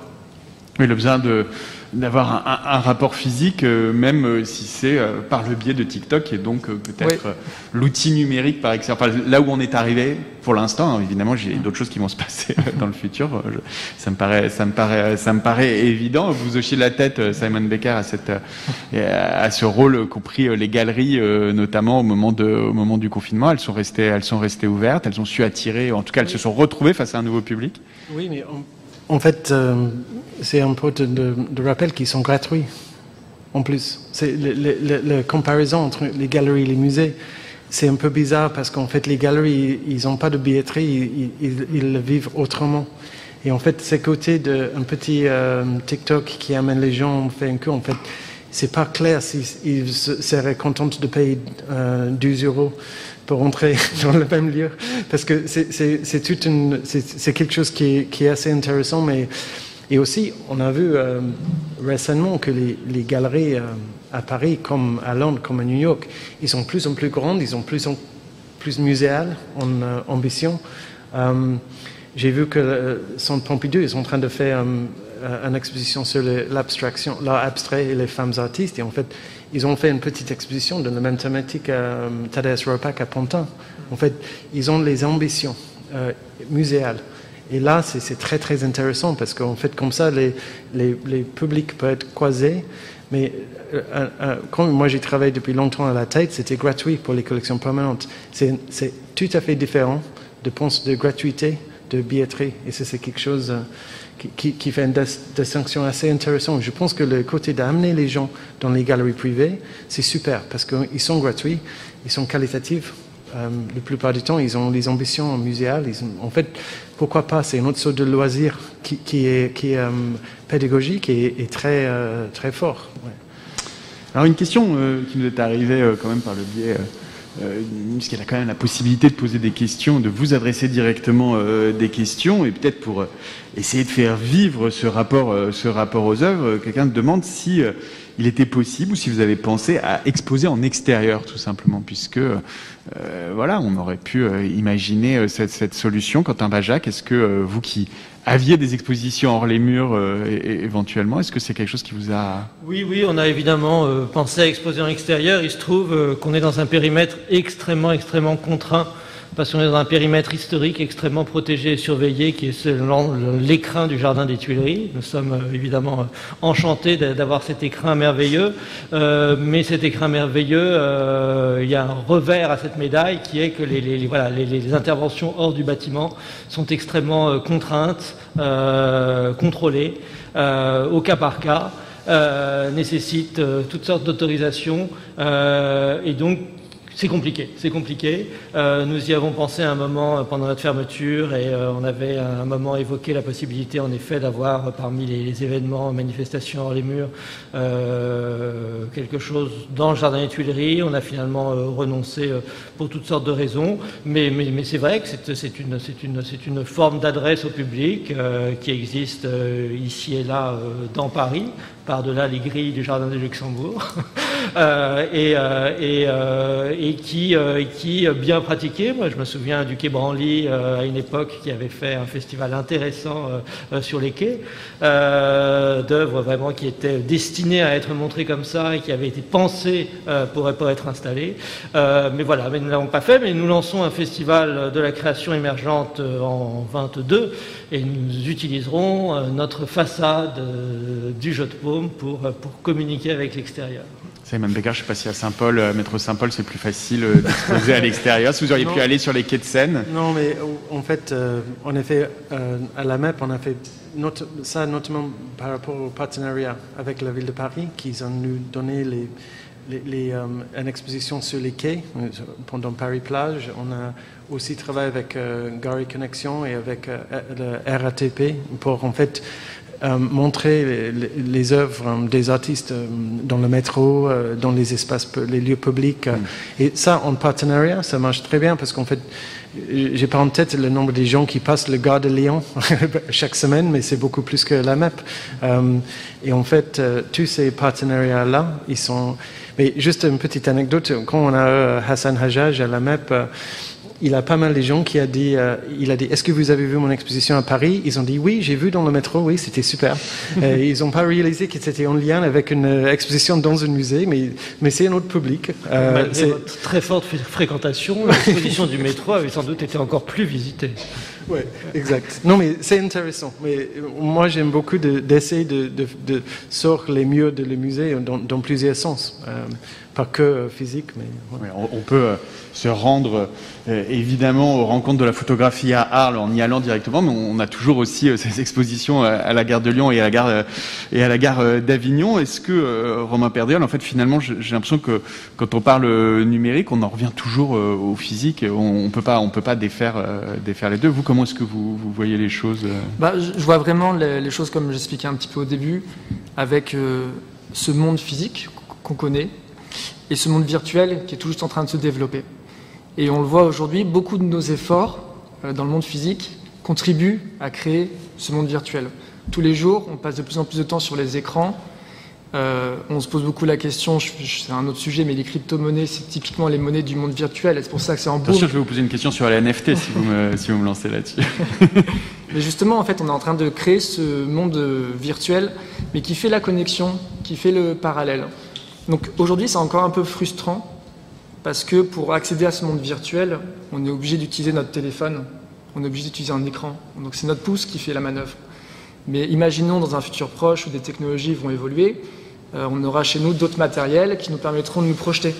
Oui, le besoin de, d'avoir un, rapport physique, euh, même euh, si c'est euh, par le biais de TikTok et donc peut-être l'outil numérique par excellence. là où on est arrivé pour l'instant, hein, évidemment, j'ai d'autres choses qui vont se passer dans le futur. ça me paraît, ça me paraît, ça me paraît évident. Vous hochez la tête, Simon Becker, à cette, à ce rôle qu'ont pris les galeries, notamment au moment de, au moment du confinement. Elles sont restées, elles sont restées ouvertes. Elles ont su attirer, en tout cas, elles se sont retrouvées face à un nouveau public. Oui, mais en fait, euh, c'est un peu de, rappel qui sont gratuits. En plus, c'est la comparaison entre les galeries et les musées, c'est un peu bizarre parce qu'en fait, les galeries, ils n'ont pas de billetterie, ils, vivent autrement. Et en fait, c'est côté d'un petit euh, TikTok qui amène les gens, fait un coup, en fait, c'est pas clair s'ils seraient contents de payer euh, 12 euros pour entrer dans le même lieu, parce que c'est quelque chose qui est, qui est, assez intéressant, mais et aussi on a vu euh, récemment que les, les galeries euh, à Paris, comme à Londres, comme à New York, ils sont plus en plus grandes, ils sont plus en plus muséales en euh, ambition. J'ai vu que le Centre Pompidou est en train de faire une exposition sur l'abstraction, l'art abstrait et les femmes artistes, et en fait ils ont fait une petite exposition de la même thématique à Thaddeus Ropac à Pantin. En fait, ils ont les ambitions euh, muséales. Et là, c'est très très intéressant parce qu'en fait, comme ça, les, les, publics peuvent être croisés. Mais euh, euh, moi j'ai travaillé depuis longtemps à la tête, c'était gratuit pour les collections permanentes. C'est tout à fait différent de, de gratuité, de billetterie. Et c'est quelque chose qui, fait une distinction assez intéressante. Je pense que le côté d'amener les gens dans les galeries privées, c'est super parce qu'ils sont gratuits, ils sont qualitatifs. Euh, la plupart du temps, ils ont les ambitions muséales. en fait, pourquoi pas C'est une autre sorte de loisir qui, est, qui est euh, pédagogique et, très, euh, très fort. Alors, une question qui nous est arrivée quand même par le biais euh, puisqu'il a quand même la possibilité de poser des questions, de vous adresser directement euh, des questions, et peut-être pour euh, essayer de faire vivre ce rapport, euh, ce rapport aux œuvres, quelqu'un demande si il était possible ou si vous avez pensé à exposer en extérieur, tout simplement, puisque voilà, on aurait pu imaginer cette, cette, solution. Quentin Bajac, est-ce que vous qui aviez des expositions hors les murs euh, éventuellement? Est-ce que c'est quelque chose qui vous a... Oui, oui, on a évidemment euh, pensé à exposer en extérieur. Il se trouve euh, qu'on est dans un périmètre extrêmement, extrêmement contraint parce qu'on est dans un périmètre historique extrêmement protégé et surveillé qui est l'écrin du Jardin des Tuileries. Nous sommes euh, évidemment euh, enchantés d'avoir cet écrin merveilleux, euh, mais cet écrin merveilleux, il y a un revers à cette médaille qui est que les, interventions hors du bâtiment sont extrêmement contraintes, contrôlées, au cas par cas. nécessitent toutes sortes d'autorisations et donc c'est compliqué, c'est compliqué. Euh, nous y avons pensé un moment pendant notre fermeture et euh, on avait un moment évoqué la possibilité en effet d'avoir parmi les, événements, manifestations hors les murs, euh, quelque chose dans le jardin des Tuileries. On a finalement renoncé pour toutes sortes de raisons, mais, c'est vrai que c'est une, forme d'adresse au public qui existe ici et là dans Paris, par-delà les grilles du jardin de Luxembourg. et, et, et qui, euh, bien pratiqué. Moi, je me souviens du Quai Branly euh, à une époque qui avait fait un festival intéressant euh, sur les quais, d'œuvres vraiment qui étaient destinées à être montrées comme ça et qui avaient été pensées pour, être installées. mais voilà, mais nous ne l'avons pas fait, mais nous lançons un festival de la création émergente en 22 et nous utiliserons notre façade du jeu de paume pour, pour communiquer avec l'extérieur. Simon Becker, je ne sais pas si à Saint-Paul, euh, métro Saint-Paul, c'est plus facile euh, d'exposer à l'extérieur. Si vous auriez pu aller sur les quais de Seine. Non, mais en fait, euh, on a fait à la MEP, on a fait ça notamment par rapport au partenariat avec la ville de Paris, qui ont nous donné les, les, une exposition sur les quais pendant Paris Plage. On a aussi travaillé avec Gary Connection et avec le RATP pour en fait euh, montrer les, œuvres des artistes euh, dans le métro, euh, dans les espaces, les lieux publics. Mm. Et ça, en partenariat, ça marche très bien parce qu'en fait, j'ai pas en tête le nombre de gens qui passent le Gare de Lyon chaque semaine, mais c'est beaucoup plus que la MEP. et en fait, tous ces partenariats-là, ils sont. Mais juste une petite anecdote, quand on a Hassan Hajjaj à la MEP, il a pas mal de gens qui a dit, euh, il a dit, est-ce que vous avez vu mon exposition à Paris? Ils ont dit oui, j'ai vu dans le métro, oui, c'était super. Euh, ils n'ont pas réalisé que c'était en lien avec une euh, exposition dans un musée, mais, mais c'est un autre public. Malgré votre très forte fréquentation, l'exposition du métro avait sans doute été encore plus visitée. Oui, exact. Non, mais c'est intéressant. Mais moi, j'aime beaucoup d'essayer de, de, de, sortir les mieux de le musée dans, dans plusieurs sens pas que euh, physique, mais... on, peut euh, se rendre euh, évidemment aux rencontres de la photographie à Arles en y allant directement, mais on a toujours aussi ces expositions à la gare de Lyon et à la gare, et à la gare d'Avignon. Est-ce que, Romain Perdial, en fait, finalement, j'ai l'impression que quand on parle numérique, on en revient toujours au physique. On ne peut pas, on peut pas défaire, défaire les deux. Vous, comment est-ce que vous, vous, voyez les choses bah, Je vois vraiment les, les choses comme j'expliquais un petit peu au début, avec ce monde physique qu'on connaît, et ce monde virtuel qui est tout juste en train de se développer. Et on le voit aujourd'hui, beaucoup de nos efforts euh, dans le monde physique contribuent à créer ce monde virtuel. Tous les jours, on passe de plus en plus de temps sur les écrans. Euh, on se pose beaucoup la question, c'est un autre sujet, mais les crypto-monnaies, c'est typiquement les monnaies du monde virtuel. C'est pour ça que c'est en sûr, je vais vous poser une question sur les NFT si, vous me, si vous me lancez là-dessus. mais justement, en fait, on est en train de créer ce monde virtuel, mais qui fait la connexion, qui fait le parallèle. Donc aujourd'hui, c'est encore un peu frustrant parce que pour accéder à ce monde virtuel, on est obligé d'utiliser notre téléphone, on est obligé d'utiliser un écran. Donc c'est notre pouce qui fait la manœuvre. Mais imaginons dans un futur proche où des technologies vont évoluer, euh, on aura chez nous d'autres matériels qui nous permettront de nous projeter.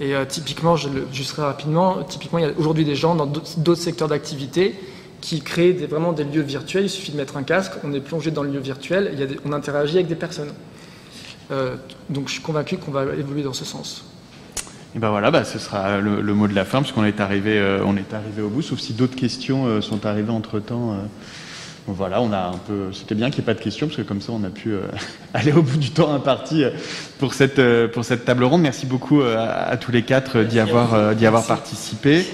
Et euh, typiquement, je le, juste très rapidement, typiquement, il y a aujourd'hui des gens dans d'autres secteurs d'activité qui créent vraiment des lieux virtuels. Il suffit de mettre un casque, on est plongé dans le lieu virtuel, il on interagit avec des personnes. Euh, donc je suis convaincu qu'on va évoluer dans ce sens. Et ben voilà, bah, ce sera le, mot de la fin, parce qu'on est arrivé, euh, on est arrivé au bout, sauf si d'autres questions euh, sont arrivées entre temps. voilà, on a un peu. C'était bien qu'il n'y ait pas de questions, parce que comme ça, on a pu aller au bout du temps imparti pour cette pour cette table ronde. Merci beaucoup à, tous les quatre d'y avoir d'y avoir participé.